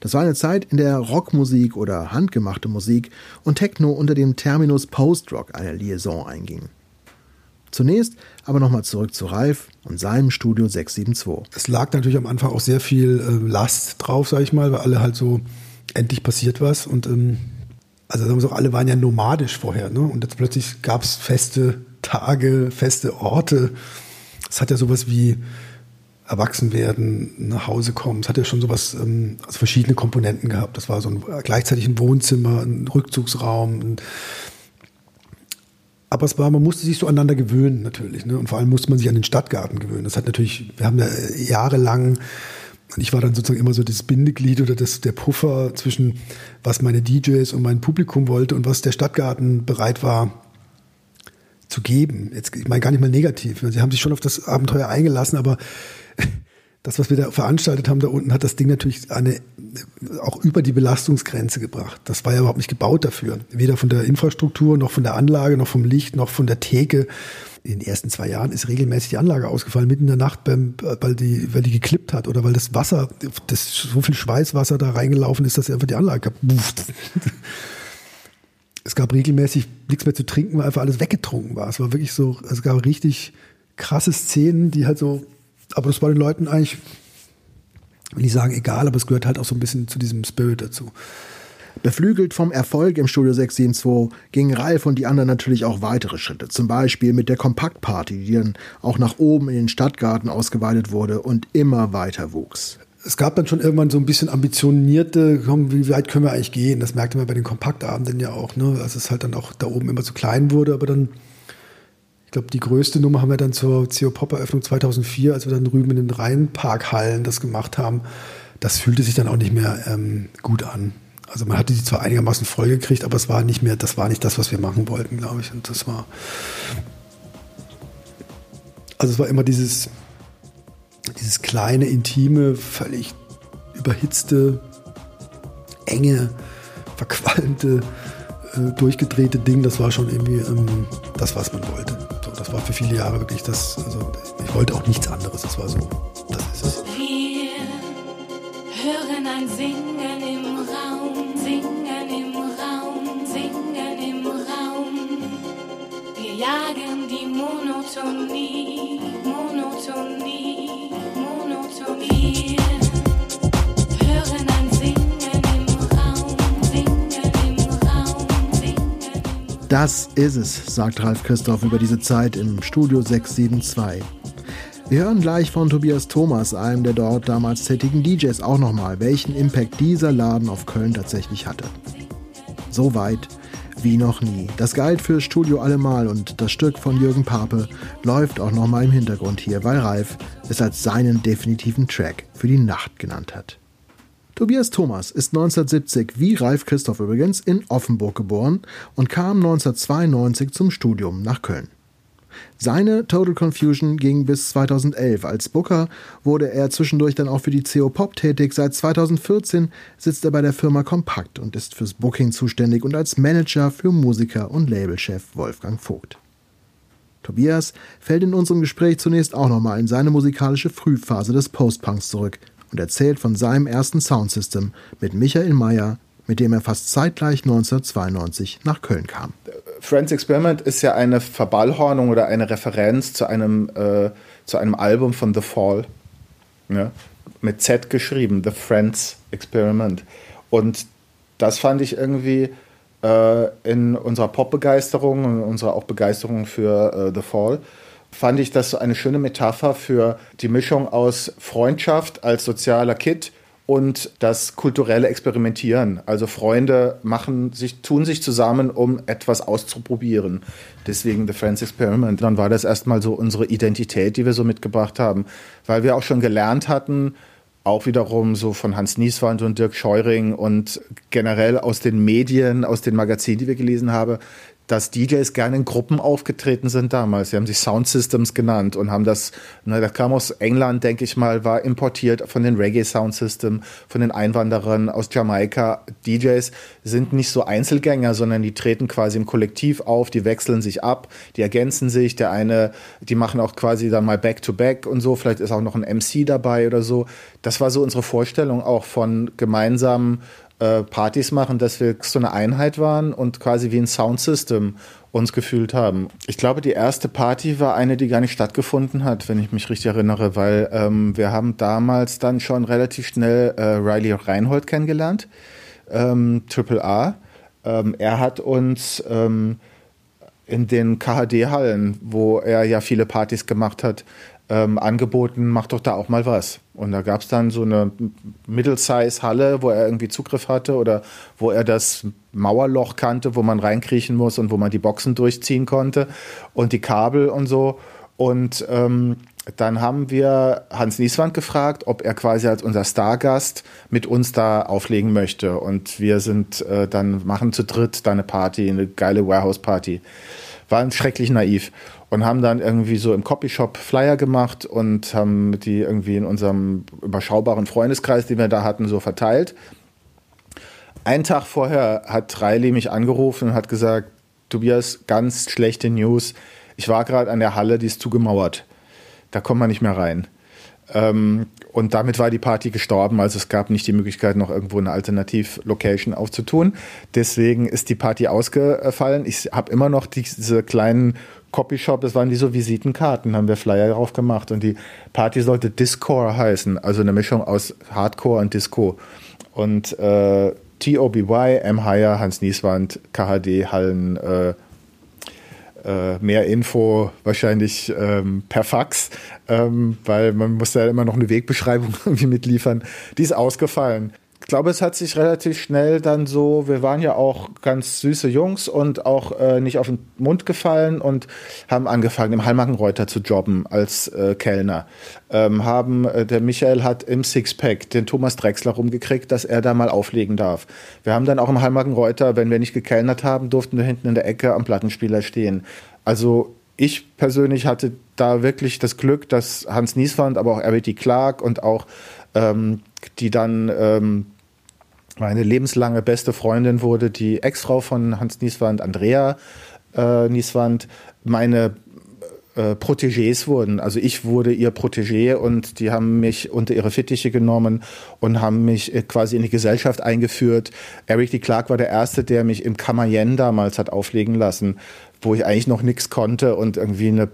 Das war eine Zeit, in der Rockmusik oder handgemachte Musik und Techno unter dem Terminus Post-Rock eine Liaison einging. Zunächst aber nochmal zurück zu Ralf und seinem Studio 672. Es lag natürlich am Anfang auch sehr viel äh, Last drauf, sag ich mal, weil alle halt so, endlich passiert was und ähm, also sagen wir so, alle waren ja nomadisch vorher, ne? Und jetzt plötzlich gab es feste Tage, feste Orte. Es hat ja sowas wie erwachsen werden, nach Hause kommen. Es hat ja schon sowas, ähm, also verschiedene Komponenten gehabt. Das war so ein gleichzeitig ein Wohnzimmer, ein Rückzugsraum, ein aber es war, man musste sich so aneinander gewöhnen natürlich. Ne? Und vor allem musste man sich an den Stadtgarten gewöhnen. Das hat natürlich, wir haben ja jahrelang, und ich war dann sozusagen immer so das Bindeglied oder das, der Puffer zwischen, was meine DJs und mein Publikum wollte und was der Stadtgarten bereit war zu geben. Jetzt, ich meine gar nicht mal negativ. Sie haben sich schon auf das Abenteuer eingelassen, aber das, was wir da veranstaltet haben da unten, hat das Ding natürlich eine, auch über die Belastungsgrenze gebracht. Das war ja überhaupt nicht gebaut dafür. Weder von der Infrastruktur, noch von der Anlage, noch vom Licht, noch von der Theke. In den ersten zwei Jahren ist regelmäßig die Anlage ausgefallen, mitten in der Nacht, beim, weil, die, weil die geklippt hat oder weil das Wasser, das so viel Schweißwasser da reingelaufen ist, dass einfach die Anlage kaputt. Es gab regelmäßig nichts mehr zu trinken, weil einfach alles weggetrunken war. Es war wirklich so, es gab richtig krasse Szenen, die halt so aber das war den Leuten eigentlich, will ich sagen, egal, aber es gehört halt auch so ein bisschen zu diesem Spirit dazu. Beflügelt vom Erfolg im Studio 672 gingen Ralf und die anderen natürlich auch weitere Schritte. Zum Beispiel mit der Kompaktparty, die dann auch nach oben in den Stadtgarten ausgeweitet wurde und immer weiter wuchs. Es gab dann schon irgendwann so ein bisschen ambitionierte, komm, wie weit können wir eigentlich gehen? Das merkte man bei den Kompaktabenden ja auch, ne? dass es halt dann auch da oben immer zu klein wurde, aber dann ich glaube, die größte Nummer haben wir dann zur CO Pop Eröffnung 2004, als wir dann drüben in den Rheinparkhallen das gemacht haben. Das fühlte sich dann auch nicht mehr ähm, gut an. Also man hatte sie zwar einigermaßen voll gekriegt, aber es war nicht mehr, das war nicht das, was wir machen wollten, glaube ich. Und das war, also es war immer dieses, dieses kleine, intime, völlig überhitzte, enge, verqualmte, äh, durchgedrehte Ding. Das war schon irgendwie ähm, das, was man wollte. Das war für viele Jahre wirklich das, also ich wollte auch nichts anderes, das war so, das ist es. Wir hören ein Singen im Raum, Singen im Raum, Singen im Raum. Wir jagen die Monotonie, Monotonie, Das ist es, sagt Ralf Christoph über diese Zeit im Studio 672. Wir hören gleich von Tobias Thomas, einem der dort damals tätigen DJs, auch nochmal, welchen Impact dieser Laden auf Köln tatsächlich hatte. So weit wie noch nie. Das galt für Studio allemal und das Stück von Jürgen Pape läuft auch nochmal im Hintergrund hier, weil Ralf es als seinen definitiven Track für die Nacht genannt hat. Tobias Thomas ist 1970, wie Ralf Christoph übrigens, in Offenburg geboren und kam 1992 zum Studium nach Köln. Seine Total Confusion ging bis 2011. Als Booker wurde er zwischendurch dann auch für die CO Pop tätig. Seit 2014 sitzt er bei der Firma Kompakt und ist fürs Booking zuständig und als Manager für Musiker und Labelchef Wolfgang Vogt. Tobias fällt in unserem Gespräch zunächst auch nochmal in seine musikalische Frühphase des Postpunks zurück und erzählt von seinem ersten Soundsystem mit Michael Mayer, mit dem er fast zeitgleich 1992 nach Köln kam. Friends Experiment ist ja eine Verballhornung oder eine Referenz zu einem, äh, zu einem Album von The Fall. Ja? Mit Z geschrieben, The Friends Experiment. Und das fand ich irgendwie äh, in unserer Popbegeisterung und unserer auch Begeisterung für äh, The Fall, fand ich das so eine schöne Metapher für die Mischung aus Freundschaft als sozialer Kit und das kulturelle Experimentieren. Also Freunde machen sich, tun sich zusammen, um etwas auszuprobieren. Deswegen The Friends Experiment. Dann war das erstmal so unsere Identität, die wir so mitgebracht haben, weil wir auch schon gelernt hatten, auch wiederum so von Hans Nieswand und Dirk Scheuring und generell aus den Medien, aus den Magazinen, die wir gelesen haben, dass DJs gerne in Gruppen aufgetreten sind damals. Sie haben sich Sound Systems genannt und haben das, ne, das kam aus England, denke ich mal, war importiert von den Reggae Sound System, von den Einwanderern aus Jamaika. DJs sind nicht so Einzelgänger, sondern die treten quasi im Kollektiv auf, die wechseln sich ab, die ergänzen sich. Der eine, die machen auch quasi dann mal Back-to-Back -back und so. Vielleicht ist auch noch ein MC dabei oder so. Das war so unsere Vorstellung auch von gemeinsamen äh, Partys machen, dass wir so eine Einheit waren und quasi wie ein Soundsystem uns gefühlt haben. Ich glaube, die erste Party war eine, die gar nicht stattgefunden hat, wenn ich mich richtig erinnere, weil ähm, wir haben damals dann schon relativ schnell äh, Riley Reinhold kennengelernt, ähm, Triple A. Ähm, er hat uns ähm, in den KHD-Hallen, wo er ja viele Partys gemacht hat, ähm, angeboten, mach doch da auch mal was. Und da gab es dann so eine Middle-Size-Halle, wo er irgendwie Zugriff hatte oder wo er das Mauerloch kannte, wo man reinkriechen muss und wo man die Boxen durchziehen konnte und die Kabel und so. Und ähm, dann haben wir Hans Nieswand gefragt, ob er quasi als unser Stargast mit uns da auflegen möchte. Und wir sind äh, dann machen zu dritt da eine Party, eine geile Warehouse-Party. Waren schrecklich naiv und haben dann irgendwie so im Copyshop Flyer gemacht und haben die irgendwie in unserem überschaubaren Freundeskreis, den wir da hatten, so verteilt. Einen Tag vorher hat Riley mich angerufen und hat gesagt, Tobias, ganz schlechte News. Ich war gerade an der Halle, die ist zugemauert. Da kommt man nicht mehr rein. Ähm, und damit war die Party gestorben. Also es gab nicht die Möglichkeit, noch irgendwo eine Alternativ-Location aufzutun. Deswegen ist die Party ausgefallen. Ich habe immer noch diese kleinen Copyshop, das waren die so Visitenkarten, haben wir Flyer drauf gemacht. Und die Party sollte Discore heißen, also eine Mischung aus Hardcore und Disco. Und äh, TOBY, M. Hire, Hans Nieswand, KHD, Hallen, äh, äh, mehr Info wahrscheinlich ähm, per Fax, ähm, weil man muss ja immer noch eine Wegbeschreibung irgendwie mitliefern. Die ist ausgefallen glaube, es hat sich relativ schnell dann so, wir waren ja auch ganz süße Jungs und auch äh, nicht auf den Mund gefallen und haben angefangen, im Hallmarkenreuter zu jobben als äh, Kellner. Ähm, haben, äh, der Michael hat im Sixpack den Thomas Drexler rumgekriegt, dass er da mal auflegen darf. Wir haben dann auch im Hallmarkenreuter, wenn wir nicht gekellnert haben, durften wir hinten in der Ecke am Plattenspieler stehen. Also ich persönlich hatte da wirklich das Glück, dass Hans Nieswand, aber auch RBT Clark und auch ähm, die dann ähm, meine lebenslange beste Freundin wurde die Ex-Frau von Hans Nieswand, Andrea äh, Nieswand, meine äh, Protégés wurden. Also ich wurde ihr Protégé und die haben mich unter ihre Fittiche genommen und haben mich äh, quasi in die Gesellschaft eingeführt. Eric D. Clark war der Erste, der mich im Camayen damals hat auflegen lassen, wo ich eigentlich noch nichts konnte und irgendwie eine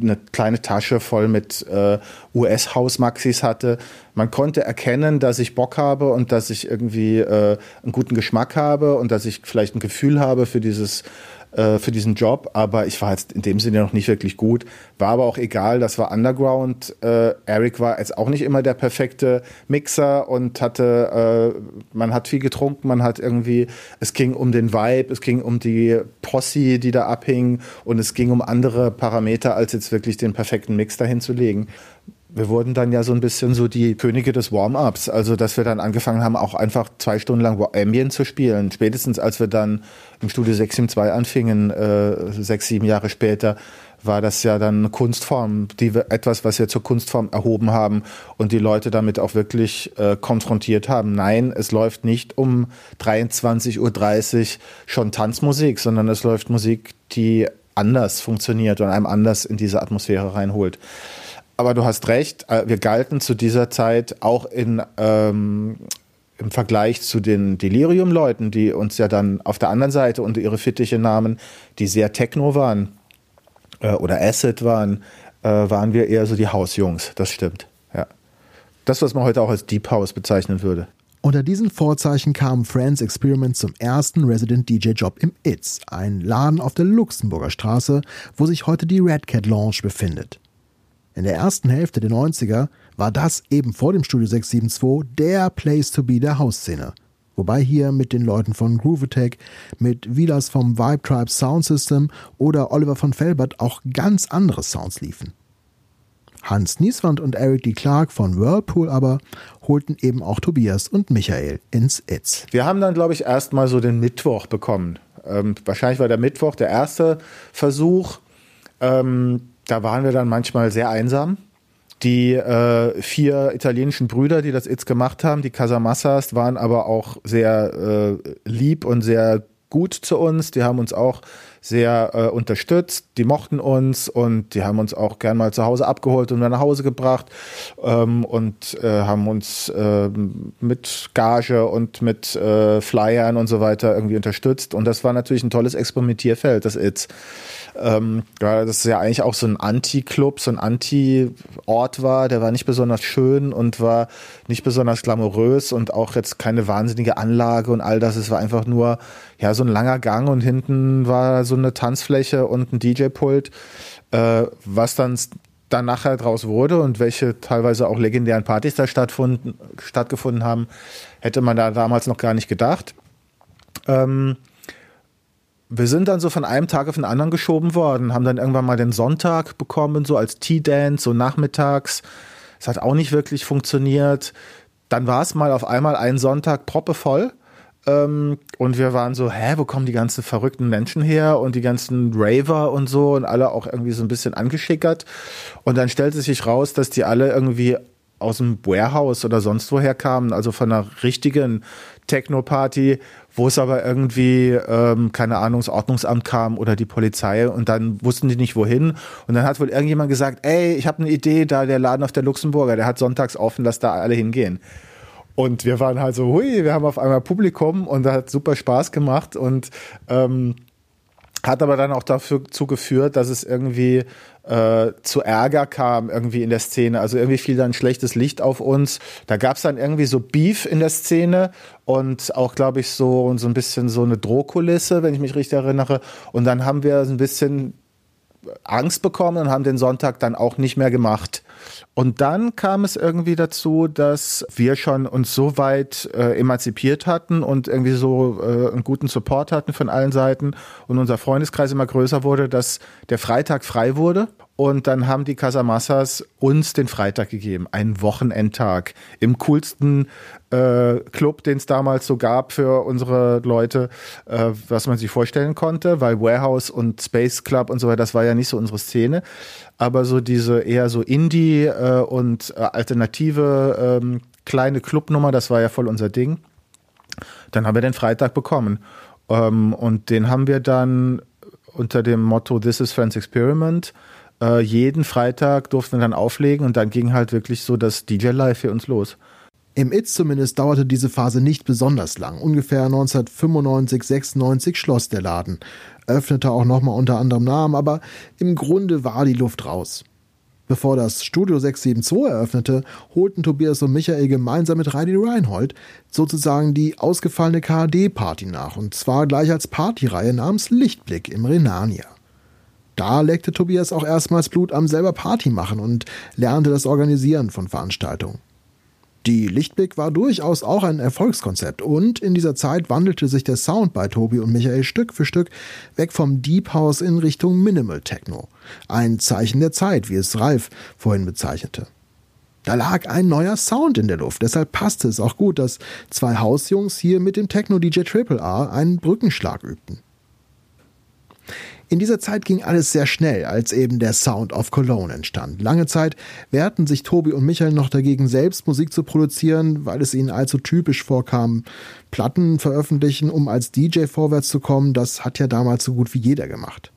eine kleine Tasche voll mit äh, US-Hausmaxis hatte. Man konnte erkennen, dass ich Bock habe und dass ich irgendwie äh, einen guten Geschmack habe und dass ich vielleicht ein Gefühl habe für dieses äh, für diesen Job, aber ich war jetzt in dem Sinne noch nicht wirklich gut. War aber auch egal, das war Underground. Äh, Eric war jetzt auch nicht immer der perfekte Mixer und hatte, äh, man hat viel getrunken, man hat irgendwie, es ging um den Vibe, es ging um die Posse, die da abhing und es ging um andere Parameter, als jetzt wirklich den perfekten Mix dahin zu legen wir wurden dann ja so ein bisschen so die Könige des Warm-ups. Also, dass wir dann angefangen haben, auch einfach zwei Stunden lang Ambient zu spielen. Spätestens als wir dann im Studio 672 anfingen, äh, sechs, sieben Jahre später, war das ja dann eine Kunstform, die wir, etwas, was wir zur Kunstform erhoben haben und die Leute damit auch wirklich äh, konfrontiert haben. Nein, es läuft nicht um 23.30 Uhr schon Tanzmusik, sondern es läuft Musik, die anders funktioniert und einem anders in diese Atmosphäre reinholt. Aber du hast recht, äh, wir galten zu dieser Zeit auch in, ähm, im Vergleich zu den Delirium-Leuten, die uns ja dann auf der anderen Seite unter ihre Fittiche nahmen, die sehr Techno waren äh, oder Acid waren, äh, waren wir eher so die Hausjungs. Das stimmt. Ja. Das, was man heute auch als Deep House bezeichnen würde. Unter diesen Vorzeichen kam Friends Experiment zum ersten Resident DJ Job im Itz, ein Laden auf der Luxemburger Straße, wo sich heute die Red Cat Lounge befindet. In der ersten Hälfte der 90er war das eben vor dem Studio 672 der Place to be der Hausszene. Wobei hier mit den Leuten von Groove Attack, mit Vilas vom Vibe Tribe Sound System oder Oliver von Felbert auch ganz andere Sounds liefen. Hans Nieswand und Eric D. Clark von Whirlpool aber holten eben auch Tobias und Michael ins Itz. Wir haben dann, glaube ich, erstmal so den Mittwoch bekommen. Ähm, wahrscheinlich war der Mittwoch der erste Versuch. Ähm, da waren wir dann manchmal sehr einsam. Die äh, vier italienischen Brüder, die das Itz gemacht haben, die Casamassas, waren aber auch sehr äh, lieb und sehr gut zu uns. Die haben uns auch sehr äh, unterstützt. Die mochten uns und die haben uns auch gern mal zu Hause abgeholt und nach Hause gebracht ähm, und äh, haben uns äh, mit Gage und mit äh, Flyern und so weiter irgendwie unterstützt. Und das war natürlich ein tolles Experimentierfeld, das Itz. Ähm, ja, das ist ja eigentlich auch so ein Anti-Club, so ein Anti-Ort war. Der war nicht besonders schön und war nicht besonders glamourös und auch jetzt keine wahnsinnige Anlage und all das. Es war einfach nur ja so ein langer Gang und hinten war so eine Tanzfläche und ein DJ-Pult, äh, was dann dann nachher draus wurde und welche teilweise auch legendären Partys da stattgefunden haben, hätte man da damals noch gar nicht gedacht. Ähm, wir sind dann so von einem Tag auf den anderen geschoben worden, haben dann irgendwann mal den Sonntag bekommen, so als Tea-Dance, so nachmittags. Es hat auch nicht wirklich funktioniert. Dann war es mal auf einmal ein Sonntag proppevoll. Ähm, und wir waren so, hä, wo kommen die ganzen verrückten Menschen her und die ganzen Raver und so und alle auch irgendwie so ein bisschen angeschickert. Und dann stellte sich raus, dass die alle irgendwie aus dem Warehouse oder sonst woher kamen, also von einer richtigen Techno-Party, wo es aber irgendwie, ähm, keine Ahnung, das Ordnungsamt kam oder die Polizei und dann wussten die nicht wohin. Und dann hat wohl irgendjemand gesagt, ey, ich habe eine Idee, da der Laden auf der Luxemburger, der hat sonntags offen, lass da alle hingehen. Und wir waren halt so, hui, wir haben auf einmal Publikum und da hat super Spaß gemacht und ähm, hat aber dann auch dazu geführt, dass es irgendwie äh, zu Ärger kam irgendwie in der Szene. Also irgendwie fiel dann schlechtes Licht auf uns. Da gab es dann irgendwie so Beef in der Szene und auch, glaube ich, so, so ein bisschen so eine Drohkulisse, wenn ich mich richtig erinnere. Und dann haben wir ein bisschen Angst bekommen und haben den Sonntag dann auch nicht mehr gemacht. Und dann kam es irgendwie dazu, dass wir schon uns so weit äh, emanzipiert hatten und irgendwie so äh, einen guten Support hatten von allen Seiten und unser Freundeskreis immer größer wurde, dass der Freitag frei wurde. Und dann haben die Casamassas uns den Freitag gegeben, einen Wochenendtag im coolsten äh, Club, den es damals so gab für unsere Leute, äh, was man sich vorstellen konnte, weil Warehouse und Space Club und so weiter, das war ja nicht so unsere Szene aber so diese eher so Indie äh, und äh, alternative ähm, kleine Clubnummer, das war ja voll unser Ding. Dann haben wir den Freitag bekommen. Ähm, und den haben wir dann unter dem Motto This is Friends Experiment. Äh, jeden Freitag durften wir dann auflegen und dann ging halt wirklich so das DJ Live für uns los. Im Itz zumindest dauerte diese Phase nicht besonders lang. Ungefähr 1995, 96 schloss der Laden öffnete auch nochmal unter anderem Namen, aber im Grunde war die Luft raus. Bevor das Studio 672 eröffnete, holten Tobias und Michael gemeinsam mit Reidi Reinhold sozusagen die ausgefallene KD-Party nach, und zwar gleich als Partyreihe namens Lichtblick im Renania. Da leckte Tobias auch erstmals Blut am selber Party machen und lernte das Organisieren von Veranstaltungen. Die Lichtblick war durchaus auch ein Erfolgskonzept und in dieser Zeit wandelte sich der Sound bei Tobi und Michael Stück für Stück weg vom Deep House in Richtung Minimal Techno. Ein Zeichen der Zeit, wie es Ralf vorhin bezeichnete. Da lag ein neuer Sound in der Luft, deshalb passte es auch gut, dass zwei Hausjungs hier mit dem Techno-DJ Triple R einen Brückenschlag übten. In dieser Zeit ging alles sehr schnell, als eben der Sound of Cologne entstand. Lange Zeit wehrten sich Tobi und Michael noch dagegen, selbst Musik zu produzieren, weil es ihnen allzu typisch vorkam. Platten veröffentlichen, um als DJ vorwärts zu kommen, das hat ja damals so gut wie jeder gemacht.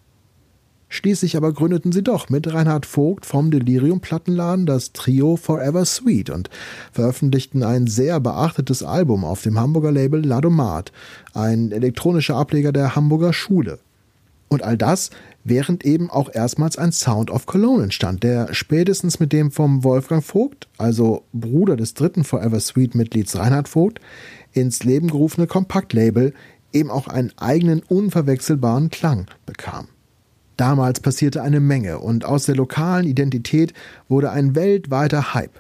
Schließlich aber gründeten sie doch mit Reinhard Vogt vom Delirium Plattenladen das Trio Forever Sweet und veröffentlichten ein sehr beachtetes Album auf dem Hamburger Label Ladomat, ein elektronischer Ableger der Hamburger Schule. Und all das, während eben auch erstmals ein Sound of Cologne entstand, der spätestens mit dem vom Wolfgang Vogt, also Bruder des dritten Forever Sweet Mitglieds Reinhard Vogt, ins Leben gerufene Kompaktlabel eben auch einen eigenen unverwechselbaren Klang bekam. Damals passierte eine Menge und aus der lokalen Identität wurde ein weltweiter Hype.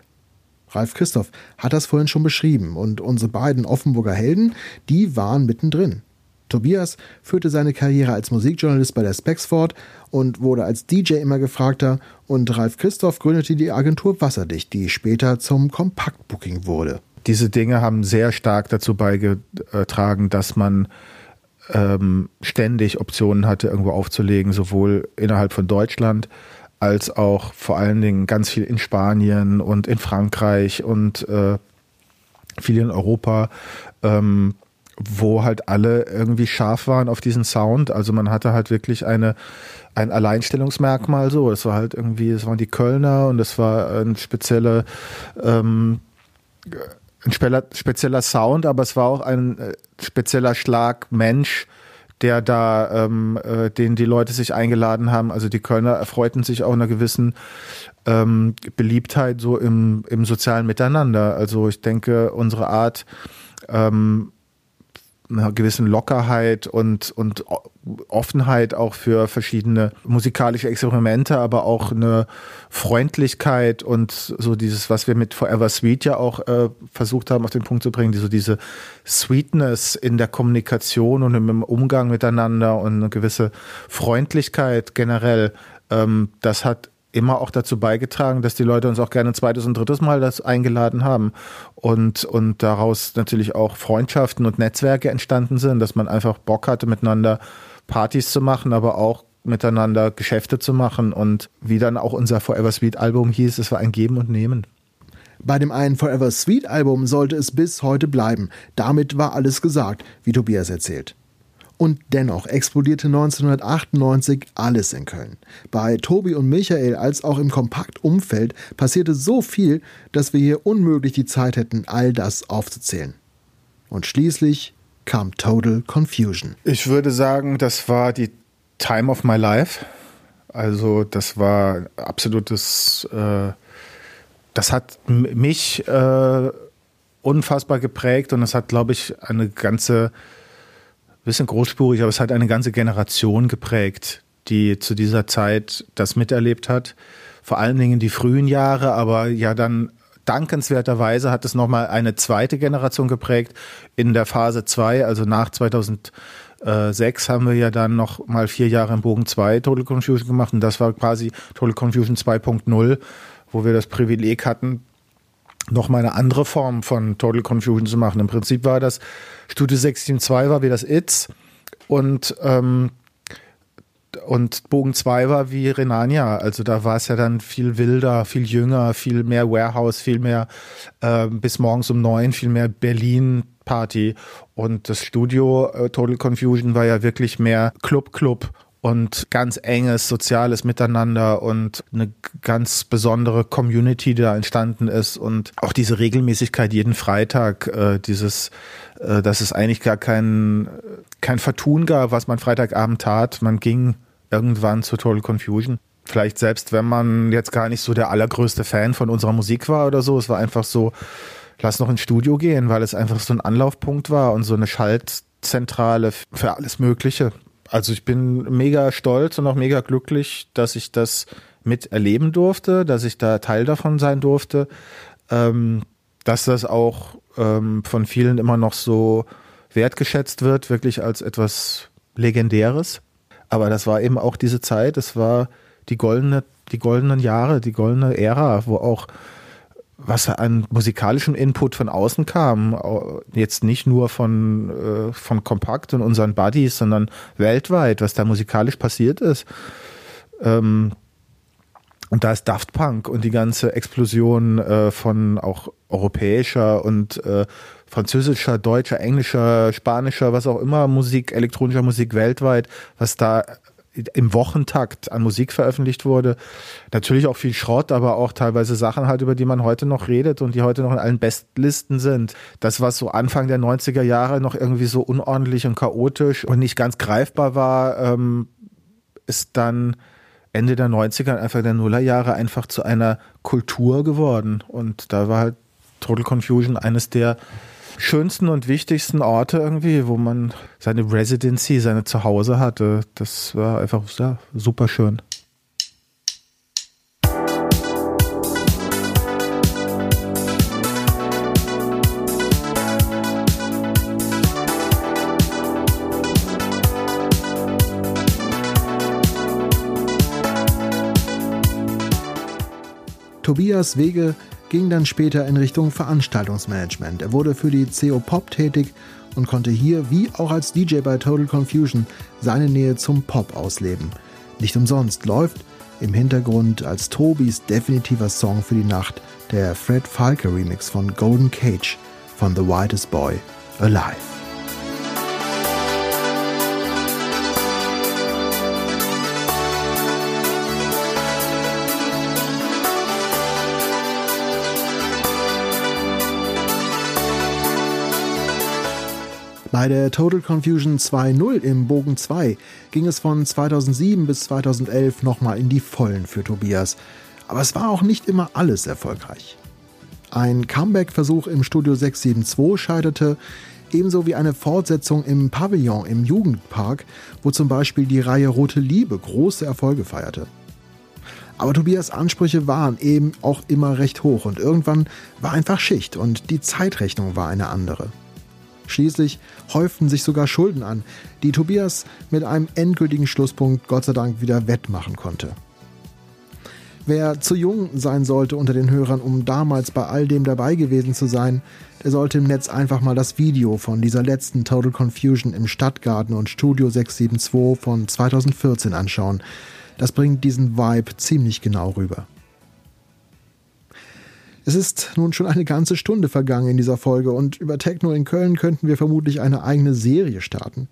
Ralf Christoph hat das vorhin schon beschrieben und unsere beiden Offenburger Helden, die waren mittendrin. Tobias führte seine Karriere als Musikjournalist bei der Specs fort und wurde als DJ immer gefragter und Ralf Christoph gründete die Agentur Wasserdicht, die später zum Kompaktbooking wurde. Diese Dinge haben sehr stark dazu beigetragen, dass man ähm, ständig Optionen hatte, irgendwo aufzulegen, sowohl innerhalb von Deutschland als auch vor allen Dingen ganz viel in Spanien und in Frankreich und äh, viel in Europa, ähm, wo halt alle irgendwie scharf waren auf diesen Sound. Also man hatte halt wirklich eine ein Alleinstellungsmerkmal so. Das war halt irgendwie, das waren die Kölner und das war ein spezielle ähm, ein spezieller Sound, aber es war auch ein äh, spezieller Schlag Mensch, der da, ähm, äh, den die Leute sich eingeladen haben. Also die Kölner erfreuten sich auch einer gewissen ähm, Beliebtheit so im, im sozialen Miteinander. Also ich denke, unsere Art, ähm, einer gewissen Lockerheit und, und Offenheit auch für verschiedene musikalische Experimente, aber auch eine Freundlichkeit und so dieses, was wir mit Forever Sweet ja auch äh, versucht haben auf den Punkt zu bringen, die, so diese Sweetness in der Kommunikation und im Umgang miteinander und eine gewisse Freundlichkeit generell, ähm, das hat immer auch dazu beigetragen, dass die Leute uns auch gerne ein zweites und drittes Mal das eingeladen haben und, und daraus natürlich auch Freundschaften und Netzwerke entstanden sind, dass man einfach Bock hatte, miteinander Partys zu machen, aber auch miteinander Geschäfte zu machen und wie dann auch unser Forever Sweet Album hieß, es war ein Geben und Nehmen. Bei dem einen Forever Sweet Album sollte es bis heute bleiben. Damit war alles gesagt, wie Tobias erzählt. Und dennoch explodierte 1998 alles in Köln. Bei Tobi und Michael als auch im Kompaktumfeld passierte so viel, dass wir hier unmöglich die Zeit hätten, all das aufzuzählen. Und schließlich kam Total Confusion. Ich würde sagen, das war die Time of my life. Also das war absolutes, äh, das hat mich äh, unfassbar geprägt und es hat, glaube ich, eine ganze bisschen großspurig, aber es hat eine ganze Generation geprägt, die zu dieser Zeit das miterlebt hat. Vor allen Dingen die frühen Jahre, aber ja dann dankenswerterweise hat es nochmal eine zweite Generation geprägt. In der Phase 2, also nach 2006, haben wir ja dann noch mal vier Jahre im Bogen 2 Total Confusion gemacht und das war quasi Total Confusion 2.0, wo wir das Privileg hatten, noch mal eine andere Form von Total Confusion zu machen. Im Prinzip war das Studio 672 war wie das It's und ähm, und Bogen 2 war wie Renania. Also da war es ja dann viel wilder, viel jünger, viel mehr Warehouse, viel mehr äh, bis morgens um neun, viel mehr Berlin Party. Und das Studio äh, Total Confusion war ja wirklich mehr Club Club und ganz enges soziales Miteinander und eine ganz besondere Community, die da entstanden ist und auch diese Regelmäßigkeit jeden Freitag, äh, dieses, äh, dass es eigentlich gar kein, kein Vertun gab, was man Freitagabend tat. Man ging irgendwann zu Total Confusion. Vielleicht selbst, wenn man jetzt gar nicht so der allergrößte Fan von unserer Musik war oder so, es war einfach so, lass noch ins Studio gehen, weil es einfach so ein Anlaufpunkt war und so eine Schaltzentrale für alles Mögliche also ich bin mega stolz und auch mega glücklich, dass ich das miterleben durfte, dass ich da Teil davon sein durfte, ähm, dass das auch ähm, von vielen immer noch so wertgeschätzt wird, wirklich als etwas Legendäres. Aber das war eben auch diese Zeit, es war die goldene, die goldenen Jahre, die goldene Ära, wo auch was an musikalischem Input von außen kam, jetzt nicht nur von, äh, von Kompakt und unseren Buddies, sondern weltweit, was da musikalisch passiert ist. Ähm, und da ist Daft Punk und die ganze Explosion äh, von auch europäischer und äh, französischer, deutscher, englischer, spanischer, was auch immer Musik, elektronischer Musik weltweit, was da im Wochentakt an Musik veröffentlicht wurde. Natürlich auch viel Schrott, aber auch teilweise Sachen halt, über die man heute noch redet und die heute noch in allen Bestlisten sind. Das, was so Anfang der 90er Jahre noch irgendwie so unordentlich und chaotisch und nicht ganz greifbar war, ähm, ist dann Ende der 90er, einfach der Nullerjahre einfach zu einer Kultur geworden. Und da war halt Total Confusion eines der schönsten und wichtigsten Orte irgendwie, wo man seine Residency, seine Zuhause hatte. Das war einfach ja, super schön. Tobias Wege ging dann später in Richtung Veranstaltungsmanagement. Er wurde für die CO Pop tätig und konnte hier, wie auch als DJ bei Total Confusion, seine Nähe zum Pop ausleben. Nicht umsonst läuft im Hintergrund als Tobis definitiver Song für die Nacht der Fred Falke Remix von Golden Cage von The Whitest Boy Alive. Bei der Total Confusion 2.0 im Bogen 2 ging es von 2007 bis 2011 nochmal in die Vollen für Tobias. Aber es war auch nicht immer alles erfolgreich. Ein Comeback-Versuch im Studio 672 scheiterte, ebenso wie eine Fortsetzung im Pavillon im Jugendpark, wo zum Beispiel die Reihe Rote Liebe große Erfolge feierte. Aber Tobias Ansprüche waren eben auch immer recht hoch und irgendwann war einfach Schicht und die Zeitrechnung war eine andere. Schließlich häuften sich sogar Schulden an, die Tobias mit einem endgültigen Schlusspunkt Gott sei Dank wieder wettmachen konnte. Wer zu jung sein sollte unter den Hörern, um damals bei all dem dabei gewesen zu sein, der sollte im Netz einfach mal das Video von dieser letzten Total Confusion im Stadtgarten und Studio 672 von 2014 anschauen. Das bringt diesen Vibe ziemlich genau rüber. Es ist nun schon eine ganze Stunde vergangen in dieser Folge und über Techno in Köln könnten wir vermutlich eine eigene Serie starten.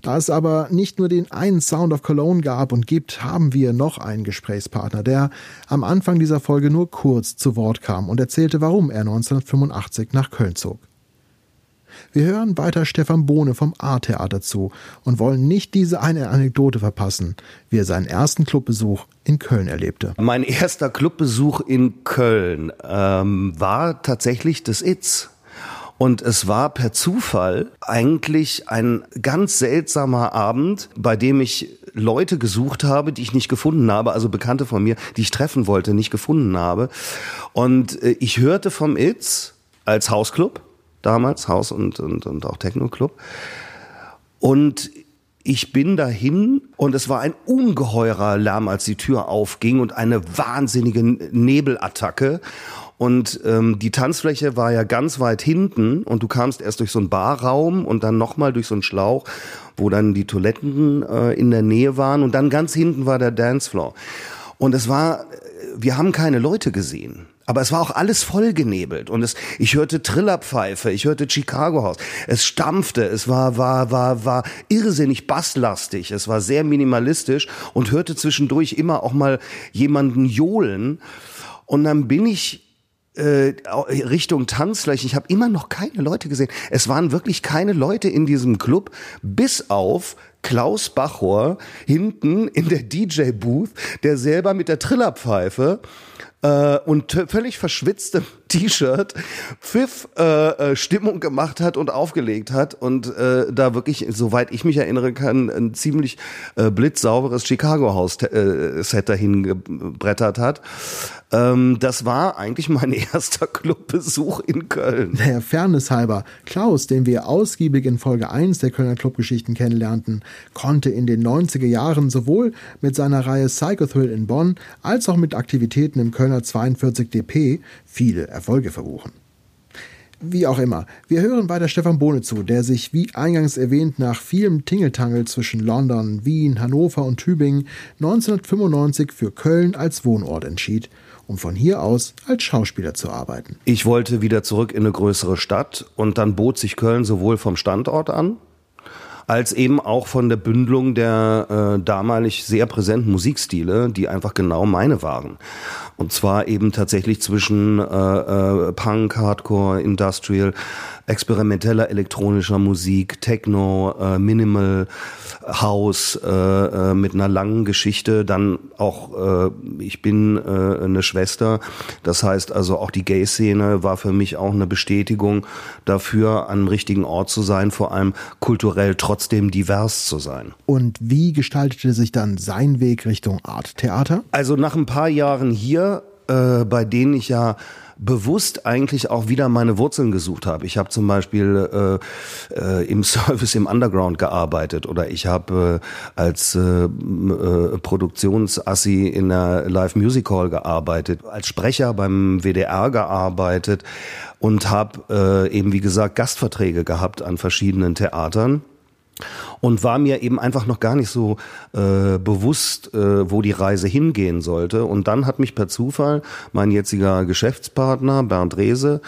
Da es aber nicht nur den einen Sound of Cologne gab und gibt, haben wir noch einen Gesprächspartner, der am Anfang dieser Folge nur kurz zu Wort kam und erzählte, warum er 1985 nach Köln zog. Wir hören weiter Stefan Bohne vom A-Theater zu und wollen nicht diese eine Anekdote verpassen, wie er seinen ersten Clubbesuch in Köln erlebte. Mein erster Clubbesuch in Köln ähm, war tatsächlich das Itz. Und es war per Zufall eigentlich ein ganz seltsamer Abend, bei dem ich Leute gesucht habe, die ich nicht gefunden habe, also Bekannte von mir, die ich treffen wollte, nicht gefunden habe. Und äh, ich hörte vom Itz als Hausclub damals, Haus und, und, und auch Techno-Club. Und ich bin dahin und es war ein ungeheurer Lärm, als die Tür aufging und eine wahnsinnige Nebelattacke. Und ähm, die Tanzfläche war ja ganz weit hinten und du kamst erst durch so einen Barraum und dann nochmal durch so einen Schlauch, wo dann die Toiletten äh, in der Nähe waren und dann ganz hinten war der Dancefloor. Und es war, wir haben keine Leute gesehen. Aber es war auch alles vollgenebelt und es, ich hörte Trillerpfeife, ich hörte Chicago House. Es stampfte, es war, war, war, war irrsinnig basslastig, es war sehr minimalistisch und hörte zwischendurch immer auch mal jemanden johlen. Und dann bin ich äh, Richtung Tanzfläche. Ich habe immer noch keine Leute gesehen. Es waren wirklich keine Leute in diesem Club, bis auf Klaus Bachor hinten in der DJ-Booth, der selber mit der Trillerpfeife äh, und völlig verschwitztem T-Shirt Pfiff äh, äh, Stimmung gemacht hat und aufgelegt hat und äh, da wirklich, soweit ich mich erinnern kann, ein ziemlich äh, blitzsauberes Chicago House äh, dahin gebrettert hat. Ähm, das war eigentlich mein erster Clubbesuch in Köln. Der Fairness halber, Klaus, den wir ausgiebig in Folge 1 der Kölner Clubgeschichten kennenlernten, konnte in den 90er Jahren sowohl mit seiner Reihe Psychothrill in Bonn als auch mit Aktivitäten im Kölner 42 DP viele Erfolge verbuchen. Wie auch immer, wir hören weiter Stefan Bohne zu, der sich, wie eingangs erwähnt, nach vielem Tingeltangel zwischen London, Wien, Hannover und Tübingen 1995 für Köln als Wohnort entschied, um von hier aus als Schauspieler zu arbeiten. Ich wollte wieder zurück in eine größere Stadt und dann bot sich Köln sowohl vom Standort an, als eben auch von der Bündelung der äh, damalig sehr präsenten Musikstile, die einfach genau meine waren. Und zwar eben tatsächlich zwischen äh, äh, Punk, Hardcore, Industrial, experimenteller elektronischer Musik, Techno, äh, Minimal, House äh, äh, mit einer langen Geschichte. Dann auch, äh, ich bin äh, eine Schwester. Das heißt also auch die Gay-Szene war für mich auch eine Bestätigung dafür, an dem richtigen Ort zu sein, vor allem kulturell trotzdem divers zu sein. Und wie gestaltete sich dann sein Weg Richtung Art-Theater? Also nach ein paar Jahren hier, äh, bei denen ich ja bewusst eigentlich auch wieder meine Wurzeln gesucht habe. Ich habe zum Beispiel äh, äh, im Service im Underground gearbeitet oder ich habe äh, als äh, äh, Produktionsassi in der Live Music Hall gearbeitet, als Sprecher beim WDR gearbeitet und habe äh, eben wie gesagt Gastverträge gehabt an verschiedenen Theatern und war mir eben einfach noch gar nicht so äh, bewusst, äh, wo die Reise hingehen sollte. Und dann hat mich per Zufall mein jetziger Geschäftspartner Bernd Rehse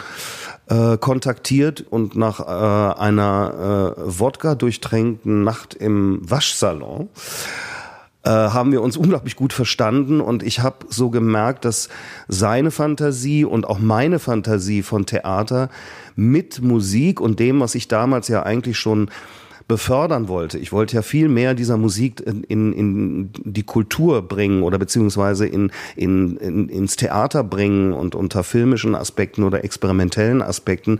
äh, kontaktiert und nach äh, einer äh, Wodka durchtränkten Nacht im Waschsalon äh, haben wir uns unglaublich gut verstanden und ich habe so gemerkt, dass seine Fantasie und auch meine Fantasie von Theater mit Musik und dem, was ich damals ja eigentlich schon befördern wollte. Ich wollte ja viel mehr dieser Musik in, in, die Kultur bringen oder beziehungsweise in, in, in, ins Theater bringen und unter filmischen Aspekten oder experimentellen Aspekten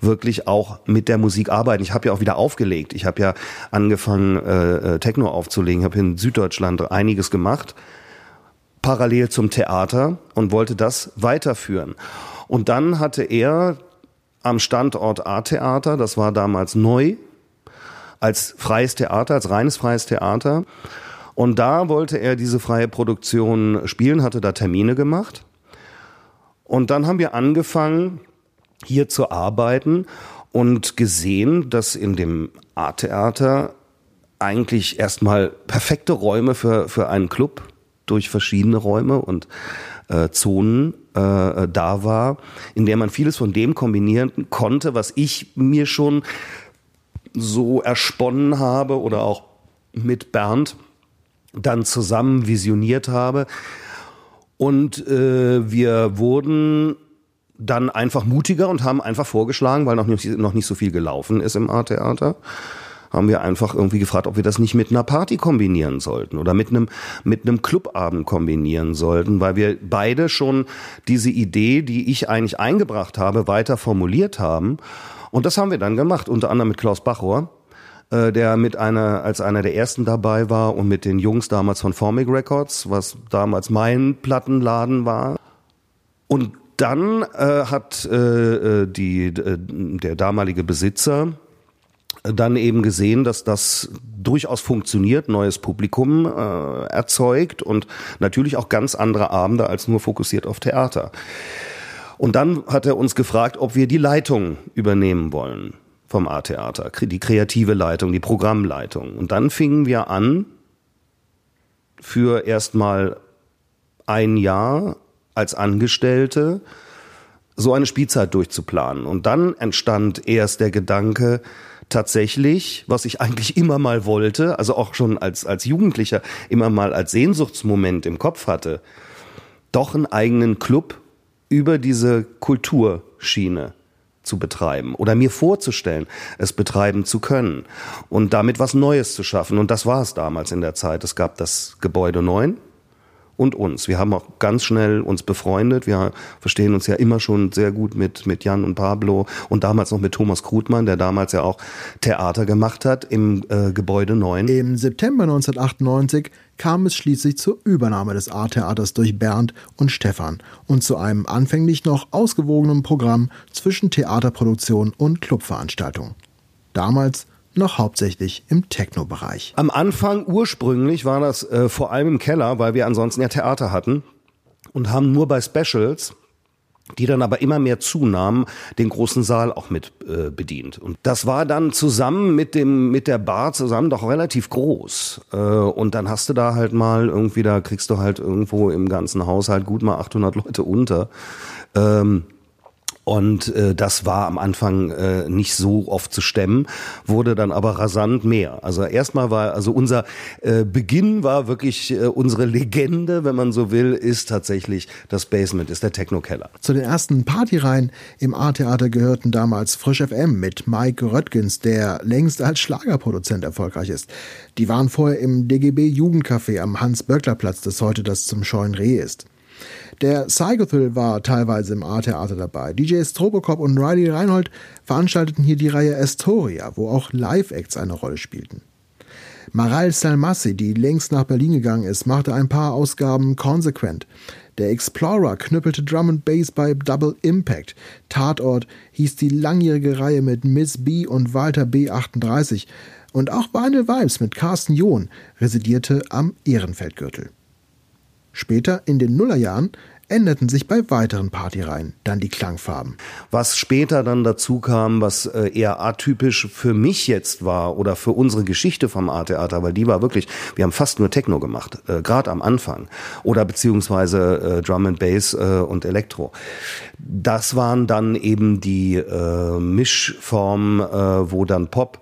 wirklich auch mit der Musik arbeiten. Ich habe ja auch wieder aufgelegt. Ich habe ja angefangen, äh, äh Techno aufzulegen, habe in Süddeutschland einiges gemacht, parallel zum Theater und wollte das weiterführen. Und dann hatte er am Standort A-Theater, das war damals neu, als freies Theater, als reines freies Theater. Und da wollte er diese freie Produktion spielen, hatte da Termine gemacht. Und dann haben wir angefangen, hier zu arbeiten und gesehen, dass in dem A-Theater eigentlich erstmal perfekte Räume für, für einen Club durch verschiedene Räume und äh, Zonen äh, da war, in der man vieles von dem kombinieren konnte, was ich mir schon so ersponnen habe oder auch mit Bernd dann zusammen visioniert habe. Und äh, wir wurden dann einfach mutiger und haben einfach vorgeschlagen, weil noch nicht, noch nicht so viel gelaufen ist im A-Theater, haben wir einfach irgendwie gefragt, ob wir das nicht mit einer Party kombinieren sollten oder mit einem, mit einem Clubabend kombinieren sollten, weil wir beide schon diese Idee, die ich eigentlich eingebracht habe, weiter formuliert haben und das haben wir dann gemacht, unter anderem mit Klaus Bachor, äh, der mit einer, als einer der ersten dabei war und mit den Jungs damals von Formic Records, was damals mein Plattenladen war. Und dann äh, hat äh, äh die, äh, der damalige Besitzer dann eben gesehen, dass das durchaus funktioniert, neues Publikum äh, erzeugt und natürlich auch ganz andere Abende als nur fokussiert auf Theater. Und dann hat er uns gefragt, ob wir die Leitung übernehmen wollen vom A-Theater, die kreative Leitung, die Programmleitung. Und dann fingen wir an, für erstmal ein Jahr als Angestellte so eine Spielzeit durchzuplanen. Und dann entstand erst der Gedanke, tatsächlich, was ich eigentlich immer mal wollte, also auch schon als, als Jugendlicher immer mal als Sehnsuchtsmoment im Kopf hatte, doch einen eigenen Club über diese Kulturschiene zu betreiben oder mir vorzustellen, es betreiben zu können und damit was Neues zu schaffen. Und das war es damals in der Zeit. Es gab das Gebäude 9, und uns. Wir haben auch ganz schnell uns befreundet. Wir verstehen uns ja immer schon sehr gut mit, mit Jan und Pablo und damals noch mit Thomas Krutmann, der damals ja auch Theater gemacht hat im äh, Gebäude 9. Im September 1998 kam es schließlich zur Übernahme des A-Theaters durch Bernd und Stefan und zu einem anfänglich noch ausgewogenen Programm zwischen Theaterproduktion und Clubveranstaltung. Damals noch hauptsächlich im Techno-Bereich. Am Anfang ursprünglich war das äh, vor allem im Keller, weil wir ansonsten ja Theater hatten und haben nur bei Specials die dann aber immer mehr zunahmen, den großen Saal auch mit äh, bedient. Und das war dann zusammen mit dem mit der Bar zusammen doch relativ groß. Äh, und dann hast du da halt mal irgendwie, da kriegst du halt irgendwo im ganzen Haushalt gut mal 800 Leute unter. Ähm, Und äh, das war am Anfang äh, nicht so oft zu stemmen, wurde dann aber rasant mehr. Also erstmal war, also unser äh, Beginn war wirklich äh, unsere Legende, wenn man so will, ist tatsächlich das Basement, ist der Techno-Keller. Zu den ersten Partyreihen im A-Theater gehörten damals Frisch FM mit Mike Röttgens, der längst als Schlagerproduzent erfolgreich ist. Die waren vorher im DGB Jugendcafé am Hans-Böckler-Platz, das heute das zum Scheuen Reh ist. Der Psychothrill war teilweise im A-Theater dabei. DJ Strobocop und Riley Reinhold veranstalteten hier die Reihe Astoria, wo auch Live-Acts eine Rolle spielten. Maral Salmassi, die längst nach Berlin gegangen ist, machte ein paar Ausgaben konsequent. Der Explorer knüppelte Drum and Bass bei Double Impact. Tatort hieß die langjährige Reihe mit Miss B und Walter B38. Und auch Vinyl Vibes mit Carsten John residierte am Ehrenfeldgürtel. Später, in den Nullerjahren, änderten sich bei weiteren Partyreihen dann die Klangfarben. Was später dann dazu kam, was äh, eher atypisch für mich jetzt war oder für unsere Geschichte vom A-Theater, weil die war wirklich, wir haben fast nur Techno gemacht, äh, gerade am Anfang oder beziehungsweise äh, Drum and Bass äh, und Elektro. Das waren dann eben die äh, Mischformen, äh, wo dann Pop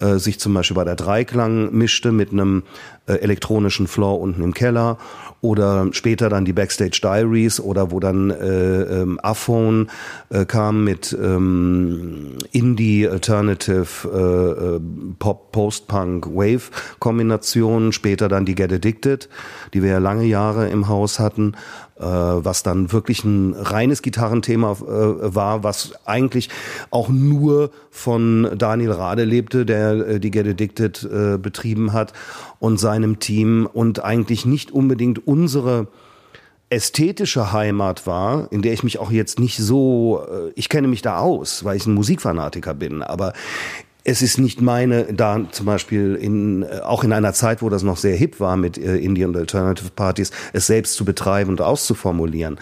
äh, sich zum Beispiel bei der Dreiklang mischte mit einem äh, elektronischen Floor unten im Keller oder später dann die Backstage Diaries oder wo dann äh, ähm, Aphone äh, kam mit ähm, Indie Alternative äh, äh, Pop Post-Punk Wave Kombinationen, später dann die Get Addicted, die wir ja lange Jahre im Haus hatten was dann wirklich ein reines Gitarrenthema äh, war, was eigentlich auch nur von Daniel Rade lebte, der äh, die Get Addicted äh, betrieben hat und seinem Team und eigentlich nicht unbedingt unsere ästhetische Heimat war, in der ich mich auch jetzt nicht so, äh, ich kenne mich da aus, weil ich ein Musikfanatiker bin, aber es ist nicht meine, da zum Beispiel in, äh, auch in einer Zeit, wo das noch sehr hip war mit äh, Indie Alternative Parties, es selbst zu betreiben und auszuformulieren.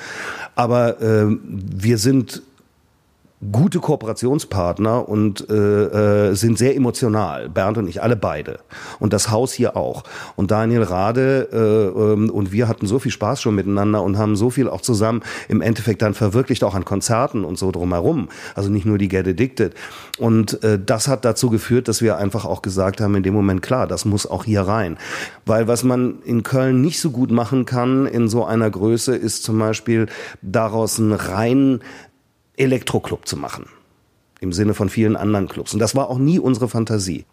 Aber äh, wir sind gute Kooperationspartner und äh, äh, sind sehr emotional. Bernd und ich, alle beide. Und das Haus hier auch. Und Daniel Rade äh, ähm, und wir hatten so viel Spaß schon miteinander und haben so viel auch zusammen im Endeffekt dann verwirklicht, auch an Konzerten und so drumherum. Also nicht nur die Get Addicted. Und äh, das hat dazu geführt, dass wir einfach auch gesagt haben, in dem Moment, klar, das muss auch hier rein. Weil was man in Köln nicht so gut machen kann in so einer Größe, ist zum Beispiel daraus einen rein Elektroclub zu machen. Im Sinne von vielen anderen Clubs. Und das war auch nie unsere Fantasie.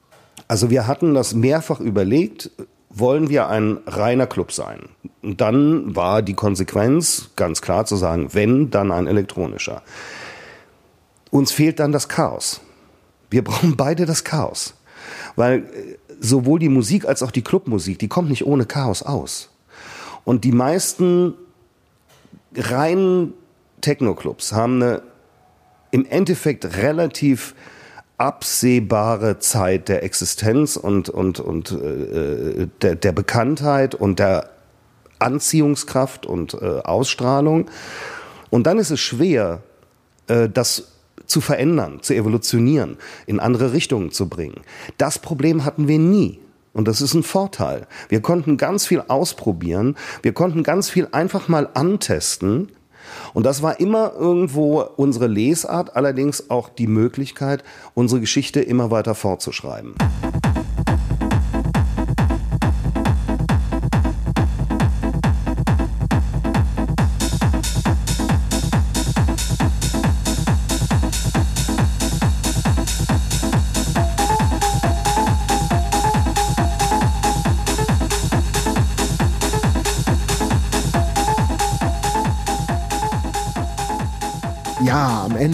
Also wir hatten das mehrfach überlegt, wollen wir ein reiner Club sein? Und dann war die Konsequenz ganz klar zu sagen, wenn, dann ein elektronischer. Uns fehlt dann das Chaos. Wir brauchen beide das Chaos. Weil äh, sowohl die Musik als auch die Clubmusik, die kommt nicht ohne Chaos aus. Und die meisten reinen Techno-Clubs haben eine im Endeffekt relativ absehbare Zeit der Existenz und, und, und äh, der, der Bekanntheit und der Anziehungskraft und äh, Ausstrahlung. Und dann ist es schwer, äh, das zu verändern, zu evolutionieren, in andere Richtungen zu bringen. Das Problem hatten wir nie. Und das ist ein Vorteil. Wir konnten ganz viel ausprobieren. Wir konnten ganz viel einfach mal antesten und das war immer irgendwo unsere Lesart, allerdings auch die Möglichkeit, unsere Geschichte immer weiter fortzuschreiben.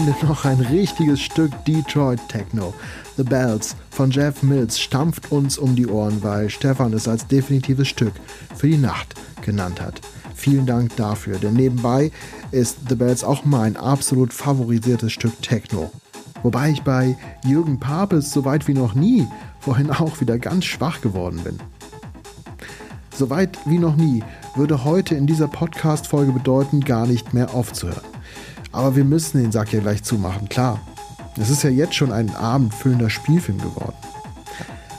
Ende noch ein richtiges Stück Detroit Techno. The Bells von Jeff Mills stampft uns um die Ohren, weil Stefan es als definitives Stück für die Nacht genannt hat. Vielen Dank dafür, denn nebenbei ist The Bells auch mein absolut favorisiertes Stück Techno. Wobei ich bei Jürgen Papes so weit wie noch nie vorhin auch wieder ganz schwach geworden bin. So weit wie noch nie würde heute in dieser Podcast-Folge bedeuten, gar nicht mehr aufzuhören. Aber wir müssen den Sack ja gleich zumachen, klar. Es ist ja jetzt schon ein abendfüllender Spielfilm geworden.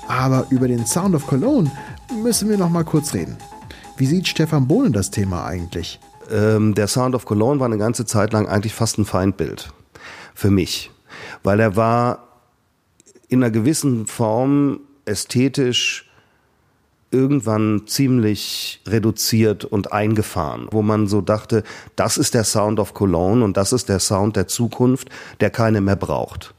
Aber über den Sound of Cologne müssen wir noch mal kurz reden. Wie sieht Stefan Bohlen das Thema eigentlich? Ähm, der Sound of Cologne war eine ganze Zeit lang eigentlich fast ein Feindbild. für mich, weil er war in einer gewissen Form ästhetisch irgendwann ziemlich reduziert und eingefahren, wo man so dachte, das ist der Sound of Cologne und das ist der Sound der Zukunft, der keine mehr braucht.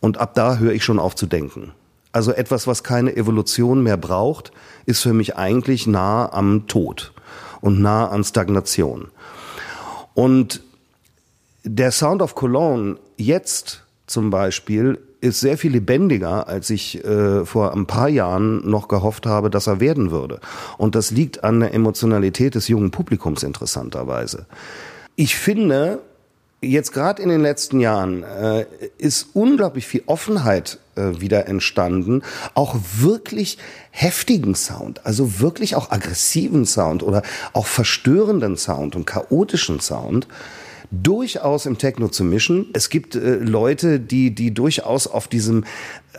Und ab da höre ich schon auf zu denken. Also etwas, was keine Evolution mehr braucht, ist für mich eigentlich nah am Tod und nah an Stagnation. Und der Sound of Cologne jetzt zum Beispiel ist sehr viel lebendiger, als ich äh, vor ein paar Jahren noch gehofft habe, dass er werden würde. Und das liegt an der Emotionalität des jungen Publikums interessanterweise. Ich finde, jetzt gerade in den letzten Jahren äh, ist unglaublich viel Offenheit äh, wieder entstanden, auch wirklich heftigen Sound, also wirklich auch aggressiven Sound oder auch verstörenden Sound und chaotischen Sound durchaus im Techno zu mischen. Es gibt äh, Leute, die, die durchaus auf diesem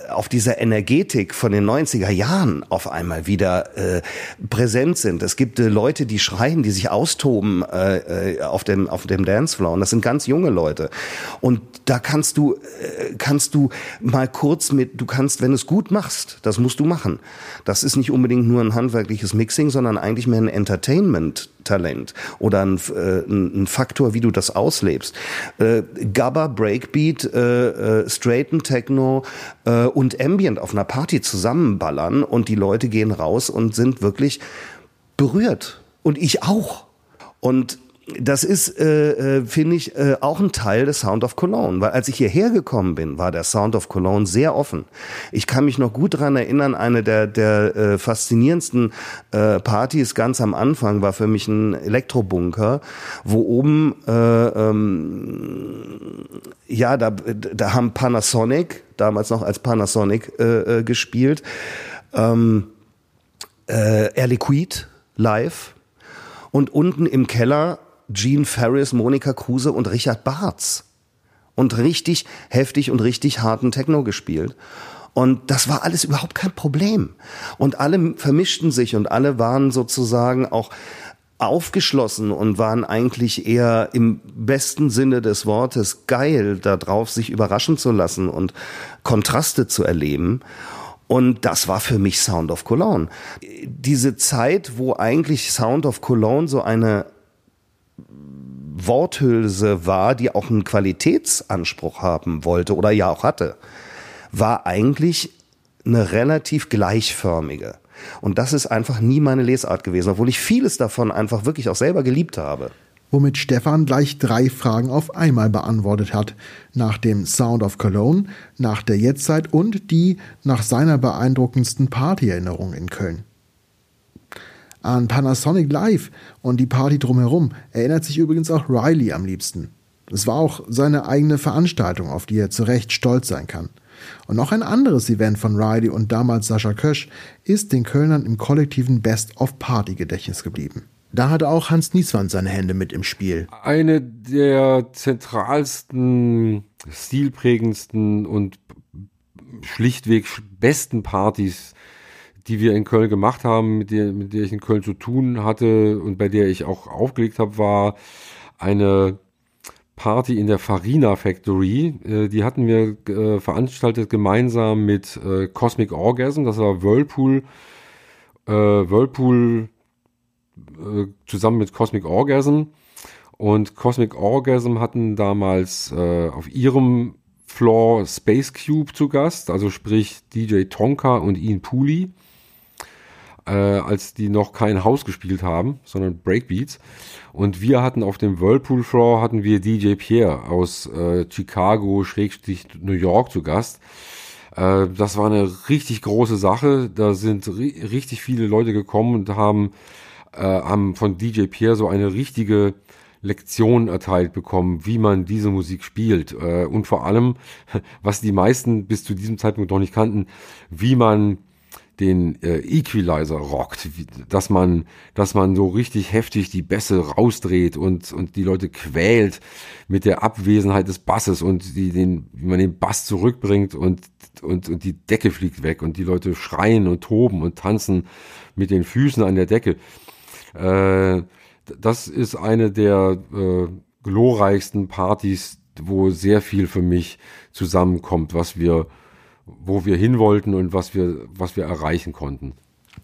auf dieser Energetik von den 90er Jahren auf einmal wieder äh, präsent sind. Es gibt äh, Leute, die schreien, die sich austoben äh, äh, auf dem auf dem Dancefloor und das sind ganz junge Leute. Und da kannst du äh, kannst du mal kurz mit du kannst, wenn es gut machst, das musst du machen. Das ist nicht unbedingt nur ein handwerkliches Mixing, sondern eigentlich mehr ein Entertainment Talent oder ein, äh, ein Faktor, wie du das auslebst. Äh, Gabba, Breakbeat, äh, äh, Straighten Techno äh, und Ambient auf einer Party zusammenballern und die Leute gehen raus und sind wirklich berührt. Und ich auch. Und das ist, äh, äh, finde ich, äh, auch ein Teil des Sound of Cologne. Weil als ich hierher gekommen bin, war der Sound of Cologne sehr offen. Ich kann mich noch gut dran erinnern, eine der, der äh, faszinierendsten äh, Partys ganz am Anfang war für mich ein Elektrobunker, wo oben, äh, ähm, ja, da, da haben Panasonic, damals noch als Panasonic äh, äh, gespielt, ähm, äh, Air Liquid live. Und unten im Keller Gene Ferris, Monika Kruse und Richard Barz. Und richtig heftig und richtig harten Techno gespielt. Und das war alles überhaupt kein Problem. Und alle vermischten sich und alle waren sozusagen auch aufgeschlossen und waren eigentlich eher im besten Sinne des Wortes geil darauf, sich überraschen zu lassen und Kontraste zu erleben. Und das war für mich Sound of Cologne. Diese Zeit, wo eigentlich Sound of Cologne so eine Worthülse war, die auch einen Qualitätsanspruch haben wollte oder ja auch hatte, war eigentlich eine relativ gleichförmige. Und das ist einfach nie meine Lesart gewesen, obwohl ich vieles davon einfach wirklich auch selber geliebt habe. Womit Stefan gleich drei Fragen auf einmal beantwortet hat. Nach dem Sound of Cologne, nach der Jetztzeit und die nach seiner beeindruckendsten Partyerinnerung in Köln. An Panasonic Live und die Party drumherum erinnert sich übrigens auch Riley am liebsten. Es war auch seine eigene Veranstaltung, auf die er zu Recht stolz sein kann. Und noch ein anderes Event von Riley und damals Sascha Kösch ist den Kölnern im kollektiven Best-of-Party-Gedächtnis geblieben. Da hatte auch Hans Nieswand seine Hände mit im Spiel. Eine der zentralsten, stilprägendsten und schlichtweg besten Partys die wir in Köln gemacht haben, mit der, mit der ich in Köln zu tun hatte und bei der ich auch aufgelegt habe, war eine Party in der Farina Factory. Äh, die hatten wir äh, veranstaltet gemeinsam mit äh, Cosmic Orgasm. Das war Whirlpool, äh, Whirlpool äh, zusammen mit Cosmic Orgasm. Und Cosmic Orgasm hatten damals äh, auf ihrem Floor Space Cube zu Gast, also sprich DJ Tonka und Ian Pooley äh, als die noch kein Haus gespielt haben, sondern Breakbeats. Und wir hatten auf dem Whirlpool Floor hatten wir DJ Pierre aus äh, Chicago, Schrägstrich New York zu Gast. Äh, das war eine richtig große Sache. Da sind ri richtig viele Leute gekommen und haben, äh, haben von DJ Pierre so eine richtige Lektion erteilt bekommen, wie man diese Musik spielt. Äh, und vor allem, was die meisten bis zu diesem Zeitpunkt noch nicht kannten, wie man den äh, Equalizer rockt, dass man, dass man so richtig heftig die Bässe rausdreht und, und die Leute quält mit der Abwesenheit des Basses und die, den, wie man den Bass zurückbringt und, und, und die Decke fliegt weg und die Leute schreien und toben und tanzen mit den Füßen an der Decke. Äh, das ist eine der äh, glorreichsten Partys, wo sehr viel für mich zusammenkommt, was wir, wo wir hin wollten und was wir, was wir erreichen konnten.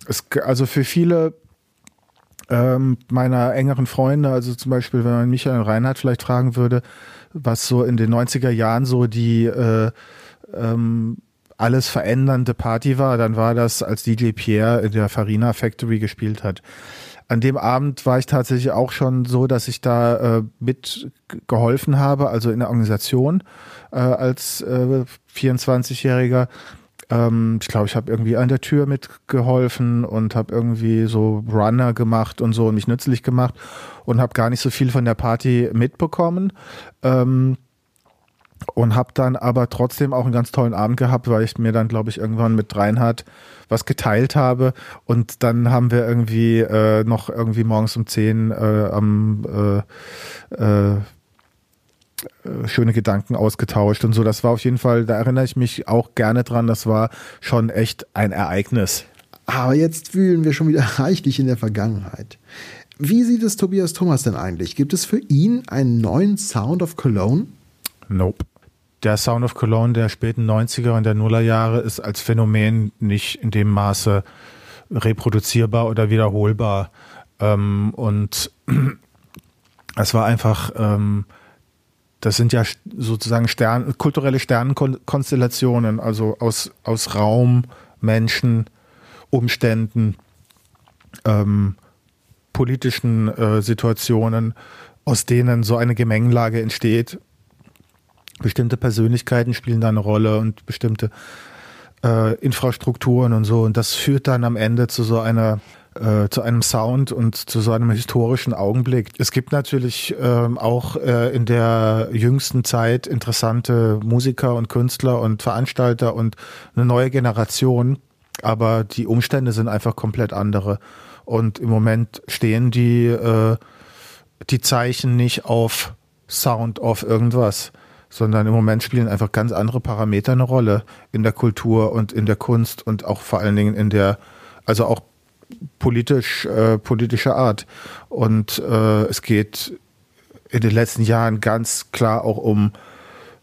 Es, also für viele ähm, meiner engeren Freunde, also zum Beispiel, wenn man Michael Reinhardt vielleicht fragen würde, was so in den 90er Jahren so die äh, ähm, alles verändernde Party war, dann war das, als DJ Pierre in der Farina Factory gespielt hat. An dem Abend war ich tatsächlich auch schon so, dass ich da äh, mitgeholfen habe, also in der Organisation äh, als äh, 24-Jähriger. Ähm, ich glaube, ich habe irgendwie an der Tür mitgeholfen und habe irgendwie so Runner gemacht und so und mich nützlich gemacht und habe gar nicht so viel von der Party mitbekommen. Ähm, und habe dann aber trotzdem auch einen ganz tollen Abend gehabt, weil ich mir dann, glaube ich, irgendwann mit Reinhard was geteilt habe und dann haben wir irgendwie äh, noch irgendwie morgens um 10 äh, am äh, äh, schöne Gedanken ausgetauscht und so. Das war auf jeden Fall, da erinnere ich mich auch gerne dran, das war schon echt ein Ereignis. Aber jetzt wühlen wir schon wieder reichlich in der Vergangenheit. Wie sieht es Tobias Thomas denn eigentlich? Gibt es für ihn einen neuen Sound of Cologne? Nope. Der Sound of Cologne der späten 90er und der Nullerjahre ist als Phänomen nicht in dem Maße reproduzierbar oder wiederholbar. Ähm, und es war einfach, ähm, das sind ja sozusagen Stern, kulturelle Sternenkonstellationen, also aus, aus Raum, Menschen, Umständen, ähm, politischen äh, Situationen, aus denen so eine Gemengelage entsteht bestimmte Persönlichkeiten spielen da eine Rolle und bestimmte äh, Infrastrukturen und so. Und das führt dann am Ende zu so einer äh, zu einem Sound und zu so einem historischen Augenblick. Es gibt natürlich ähm, auch äh, in der jüngsten Zeit interessante Musiker und Künstler und Veranstalter und eine neue Generation, aber die Umstände sind einfach komplett andere. Und im Moment stehen die, äh, die Zeichen nicht auf Sound of irgendwas sondern im Moment spielen einfach ganz andere Parameter eine Rolle in der Kultur und in der Kunst und auch vor allen Dingen in der, also auch politisch, äh, politischer Art. Und äh, es geht in den letzten Jahren ganz klar auch um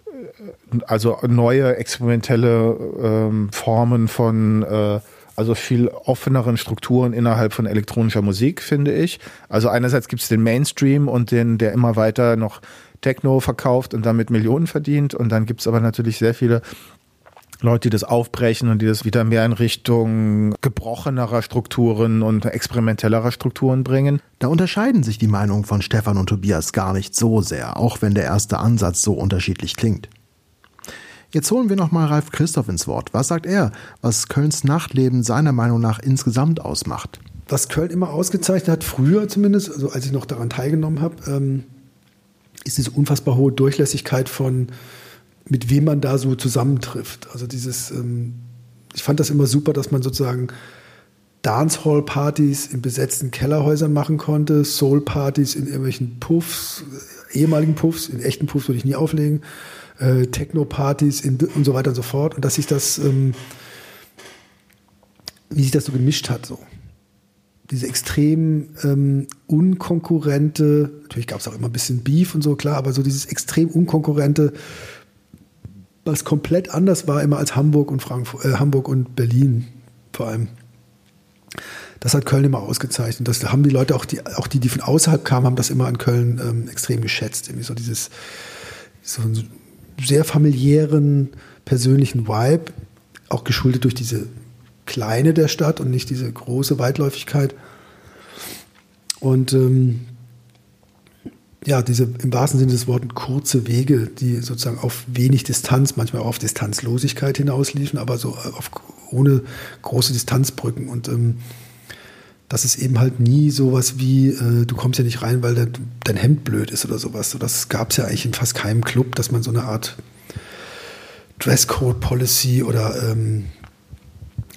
äh, also neue experimentelle ähm, Formen von äh, also viel offeneren Strukturen innerhalb von elektronischer Musik, finde ich. Also einerseits gibt es den Mainstream und den, der immer weiter noch Techno verkauft und damit Millionen verdient. Und dann gibt es aber natürlich sehr viele Leute, die das aufbrechen und die das wieder mehr in Richtung gebrochenerer Strukturen und experimentellerer Strukturen bringen. Da unterscheiden sich die Meinungen von Stefan und Tobias gar nicht so sehr, auch wenn der erste Ansatz so unterschiedlich klingt. Jetzt holen wir nochmal Ralf Christoph ins Wort. Was sagt er, was Kölns Nachtleben seiner Meinung nach insgesamt ausmacht? Was Köln immer ausgezeichnet hat, früher zumindest, also als ich noch daran teilgenommen habe, ähm, ist diese unfassbar hohe Durchlässigkeit von, mit wem man da so zusammentrifft. Also dieses, ähm, ich fand das immer super, dass man sozusagen Dancehall-Partys in besetzten Kellerhäusern machen konnte, Soul-Partys in irgendwelchen Puffs, ehemaligen Puffs, in echten Puffs würde ich nie auflegen, äh, Techno-Partys und so weiter und so fort. Und dass sich das, ähm, wie sich das so gemischt hat, so diese extrem ähm, unkonkurrente, natürlich gab es auch immer ein bisschen Beef und so, klar, aber so dieses extrem unkonkurrente, was komplett anders war immer als Hamburg und Frankfurt, äh, Hamburg und Berlin vor allem. Das hat Köln immer ausgezeichnet. Das haben die Leute, auch die, auch die, die von außerhalb kamen, haben das immer an Köln ähm, extrem geschätzt. Irgendwie so dieses, so einen sehr familiären, persönlichen Vibe, auch geschuldet durch diese Kleine der Stadt und nicht diese große Weitläufigkeit. Und ähm, ja, diese im wahrsten Sinne des Wortes kurze Wege, die sozusagen auf wenig Distanz, manchmal auch auf Distanzlosigkeit hinausliefen, aber so auf, ohne große Distanzbrücken. Und ähm, das ist eben halt nie sowas wie, äh, du kommst ja nicht rein, weil dein, dein Hemd blöd ist oder sowas. So, das gab es ja eigentlich in fast keinem Club, dass man so eine Art Dresscode-Policy oder ähm,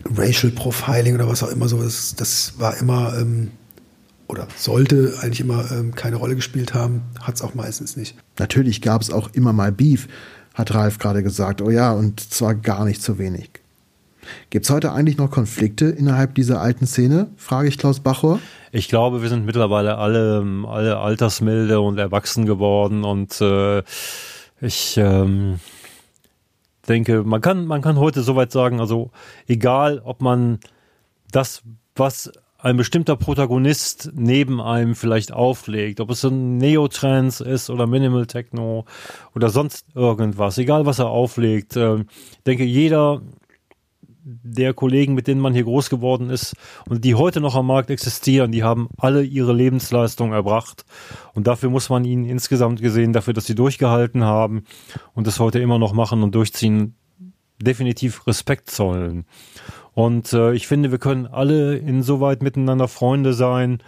Racial Profiling oder was auch immer so, das, das war immer ähm, oder sollte eigentlich immer ähm, keine Rolle gespielt haben, hat es auch meistens nicht. Natürlich gab es auch immer mal Beef, hat Ralf gerade gesagt. Oh ja, und zwar gar nicht zu wenig. Gibt es heute eigentlich noch Konflikte innerhalb dieser alten Szene? Frage ich Klaus Bachor. Ich glaube, wir sind mittlerweile alle, alle altersmilde und erwachsen geworden und äh, Ich ähm, denke, man kann, man kann heute soweit sagen, also egal, ob man das, was ein bestimmter Protagonist neben einem vielleicht auflegt, ob es ein Neotrans ist oder Minimal Techno oder sonst irgendwas, egal was er auflegt, äh, denke jeder der Kollegen, mit denen man hier groß geworden ist und die heute noch am Markt existieren, die haben alle ihre Lebensleistung erbracht. Und dafür muss man ihnen insgesamt gesehen, dafür, dass sie durchgehalten haben und das heute immer noch machen und durchziehen, definitiv Respekt zollen. Und äh, ich finde, wir können alle insoweit miteinander Freunde sein,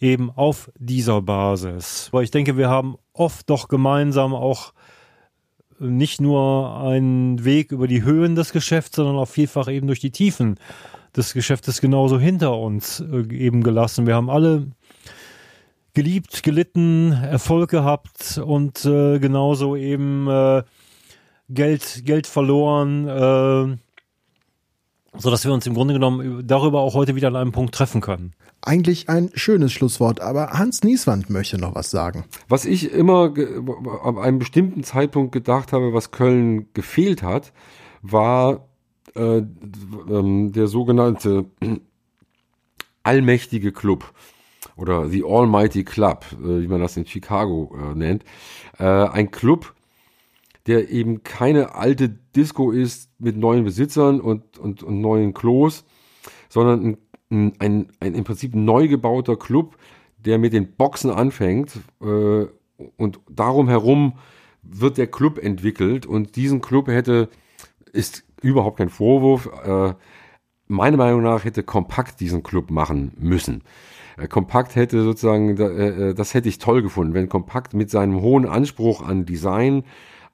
eben auf dieser Basis. Weil ich denke, wir haben oft doch gemeinsam auch nicht nur einen Weg über die Höhen des Geschäfts, sondern auch vielfach eben durch die Tiefen des Geschäftes genauso hinter uns äh, eben gelassen. Wir haben alle geliebt, gelitten, Erfolg gehabt und äh, genauso eben äh, Geld, Geld verloren, äh, so dass wir uns im Grunde genommen darüber auch heute wieder an einem Punkt treffen können. Eigentlich ein schönes Schlusswort, aber Hans Nieswand möchte noch was sagen. Was ich immer an einem bestimmten Zeitpunkt gedacht habe, was Köln gefehlt hat, war äh, ähm, der sogenannte allmächtige Club oder The Almighty Club, äh, wie man das in Chicago äh, nennt. Äh, ein Club, der eben keine alte Disco ist mit neuen Besitzern und, und, und neuen Klos, sondern ein, ein, ein im Prinzip neu gebauter Club, der mit den Boxen anfängt äh, und darum herum wird der Club entwickelt und diesen Club hätte, ist überhaupt kein Vorwurf, äh, meiner Meinung nach hätte Kompakt diesen Club machen müssen. Äh, Kompakt hätte sozusagen, äh, äh, das hätte ich toll gefunden, wenn Kompakt mit seinem hohen Anspruch an Design,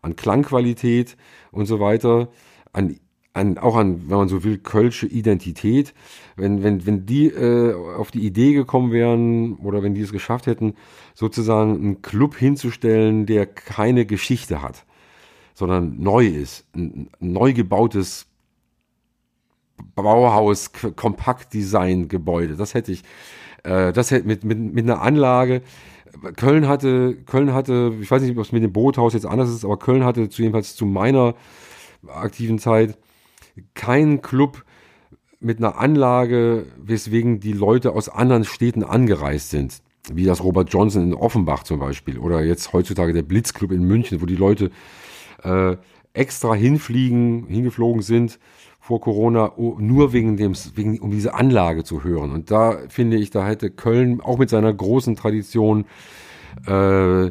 an Klangqualität und so weiter, an, an, auch an, wenn man so will, kölsche Identität, wenn, wenn, wenn die äh, auf die Idee gekommen wären oder wenn die es geschafft hätten, sozusagen einen Club hinzustellen, der keine Geschichte hat, sondern neu ist, ein, ein neu gebautes Bauhaus, Kompaktdesign-Gebäude, das hätte ich, äh, das hätte mit, mit, mit einer Anlage, Köln hatte, Köln hatte, ich weiß nicht, ob es mit dem Boothaus jetzt anders ist, aber Köln hatte zu jedenfalls zu meiner aktiven Zeit keinen Club mit einer Anlage, weswegen die Leute aus anderen Städten angereist sind. Wie das Robert Johnson in Offenbach zum Beispiel. Oder jetzt heutzutage der Blitzclub in München, wo die Leute äh, extra hinfliegen, hingeflogen sind vor Corona, nur wegen dem, wegen, um diese Anlage zu hören. Und da finde ich, da hätte Köln auch mit seiner großen Tradition, äh,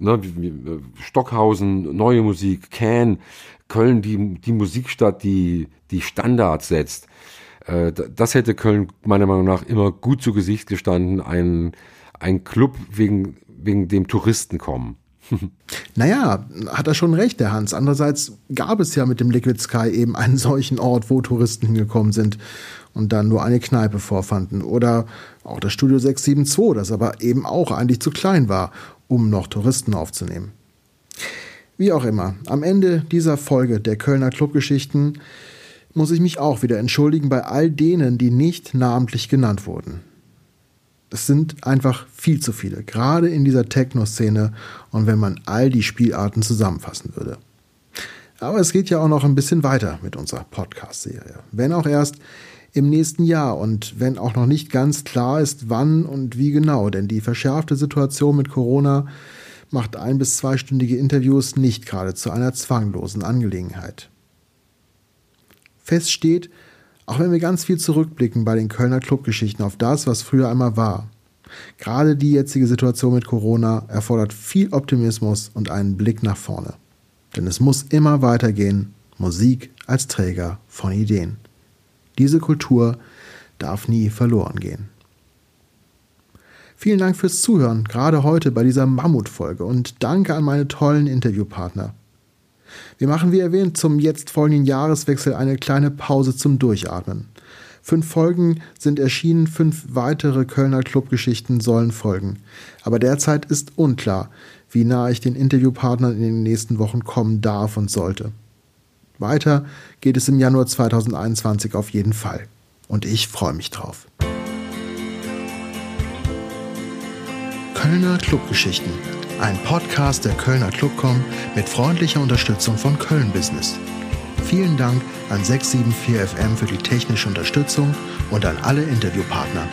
ne, Stockhausen, neue Musik, Can, Köln die, die Musikstadt, die die Standards setzt. Äh, das hätte Köln meiner Meinung nach immer gut zu Gesicht gestanden, ein, ein Club wegen, wegen dem Touristen kommen. Naja, hat er schon recht, der Hans. Andererseits gab es ja mit dem Liquid Sky eben einen solchen Ort, wo Touristen hingekommen sind und dann nur eine Kneipe vorfanden. Oder auch das Studio 672, das aber eben auch eigentlich zu klein war, um noch Touristen aufzunehmen. Wie auch immer, am Ende dieser Folge der Kölner Clubgeschichten muss ich mich auch wieder entschuldigen bei all denen, die nicht namentlich genannt wurden. Es sind einfach viel zu viele, gerade in dieser Techno-Szene und wenn man all die Spielarten zusammenfassen würde. Aber es geht ja auch noch ein bisschen weiter mit unserer Podcast-Serie. Wenn auch erst im nächsten Jahr und wenn auch noch nicht ganz klar ist, wann und wie genau, denn die verschärfte Situation mit Corona macht ein- bis zweistündige Interviews nicht gerade zu einer zwanglosen Angelegenheit. Fest steht, auch wenn wir ganz viel zurückblicken bei den Kölner Clubgeschichten auf das, was früher einmal war. Gerade die jetzige Situation mit Corona erfordert viel Optimismus und einen Blick nach vorne. Denn es muss immer weitergehen, Musik als Träger von Ideen. Diese Kultur darf nie verloren gehen. Vielen Dank fürs Zuhören, gerade heute bei dieser Mammutfolge und danke an meine tollen Interviewpartner. Wir machen wie erwähnt zum jetzt folgenden Jahreswechsel eine kleine Pause zum Durchatmen. Fünf Folgen sind erschienen, fünf weitere Kölner Clubgeschichten sollen folgen. Aber derzeit ist unklar, wie nah ich den Interviewpartnern in den nächsten Wochen kommen darf und sollte. Weiter geht es im Januar 2021 auf jeden Fall. Und ich freue mich drauf. Kölner Clubgeschichten Ein Podcast der Kölner Clubcom mit freundlicher Unterstützung von Köln Business. Vielen Dank an 674FM für die technische Unterstützung und an alle Interviewpartner.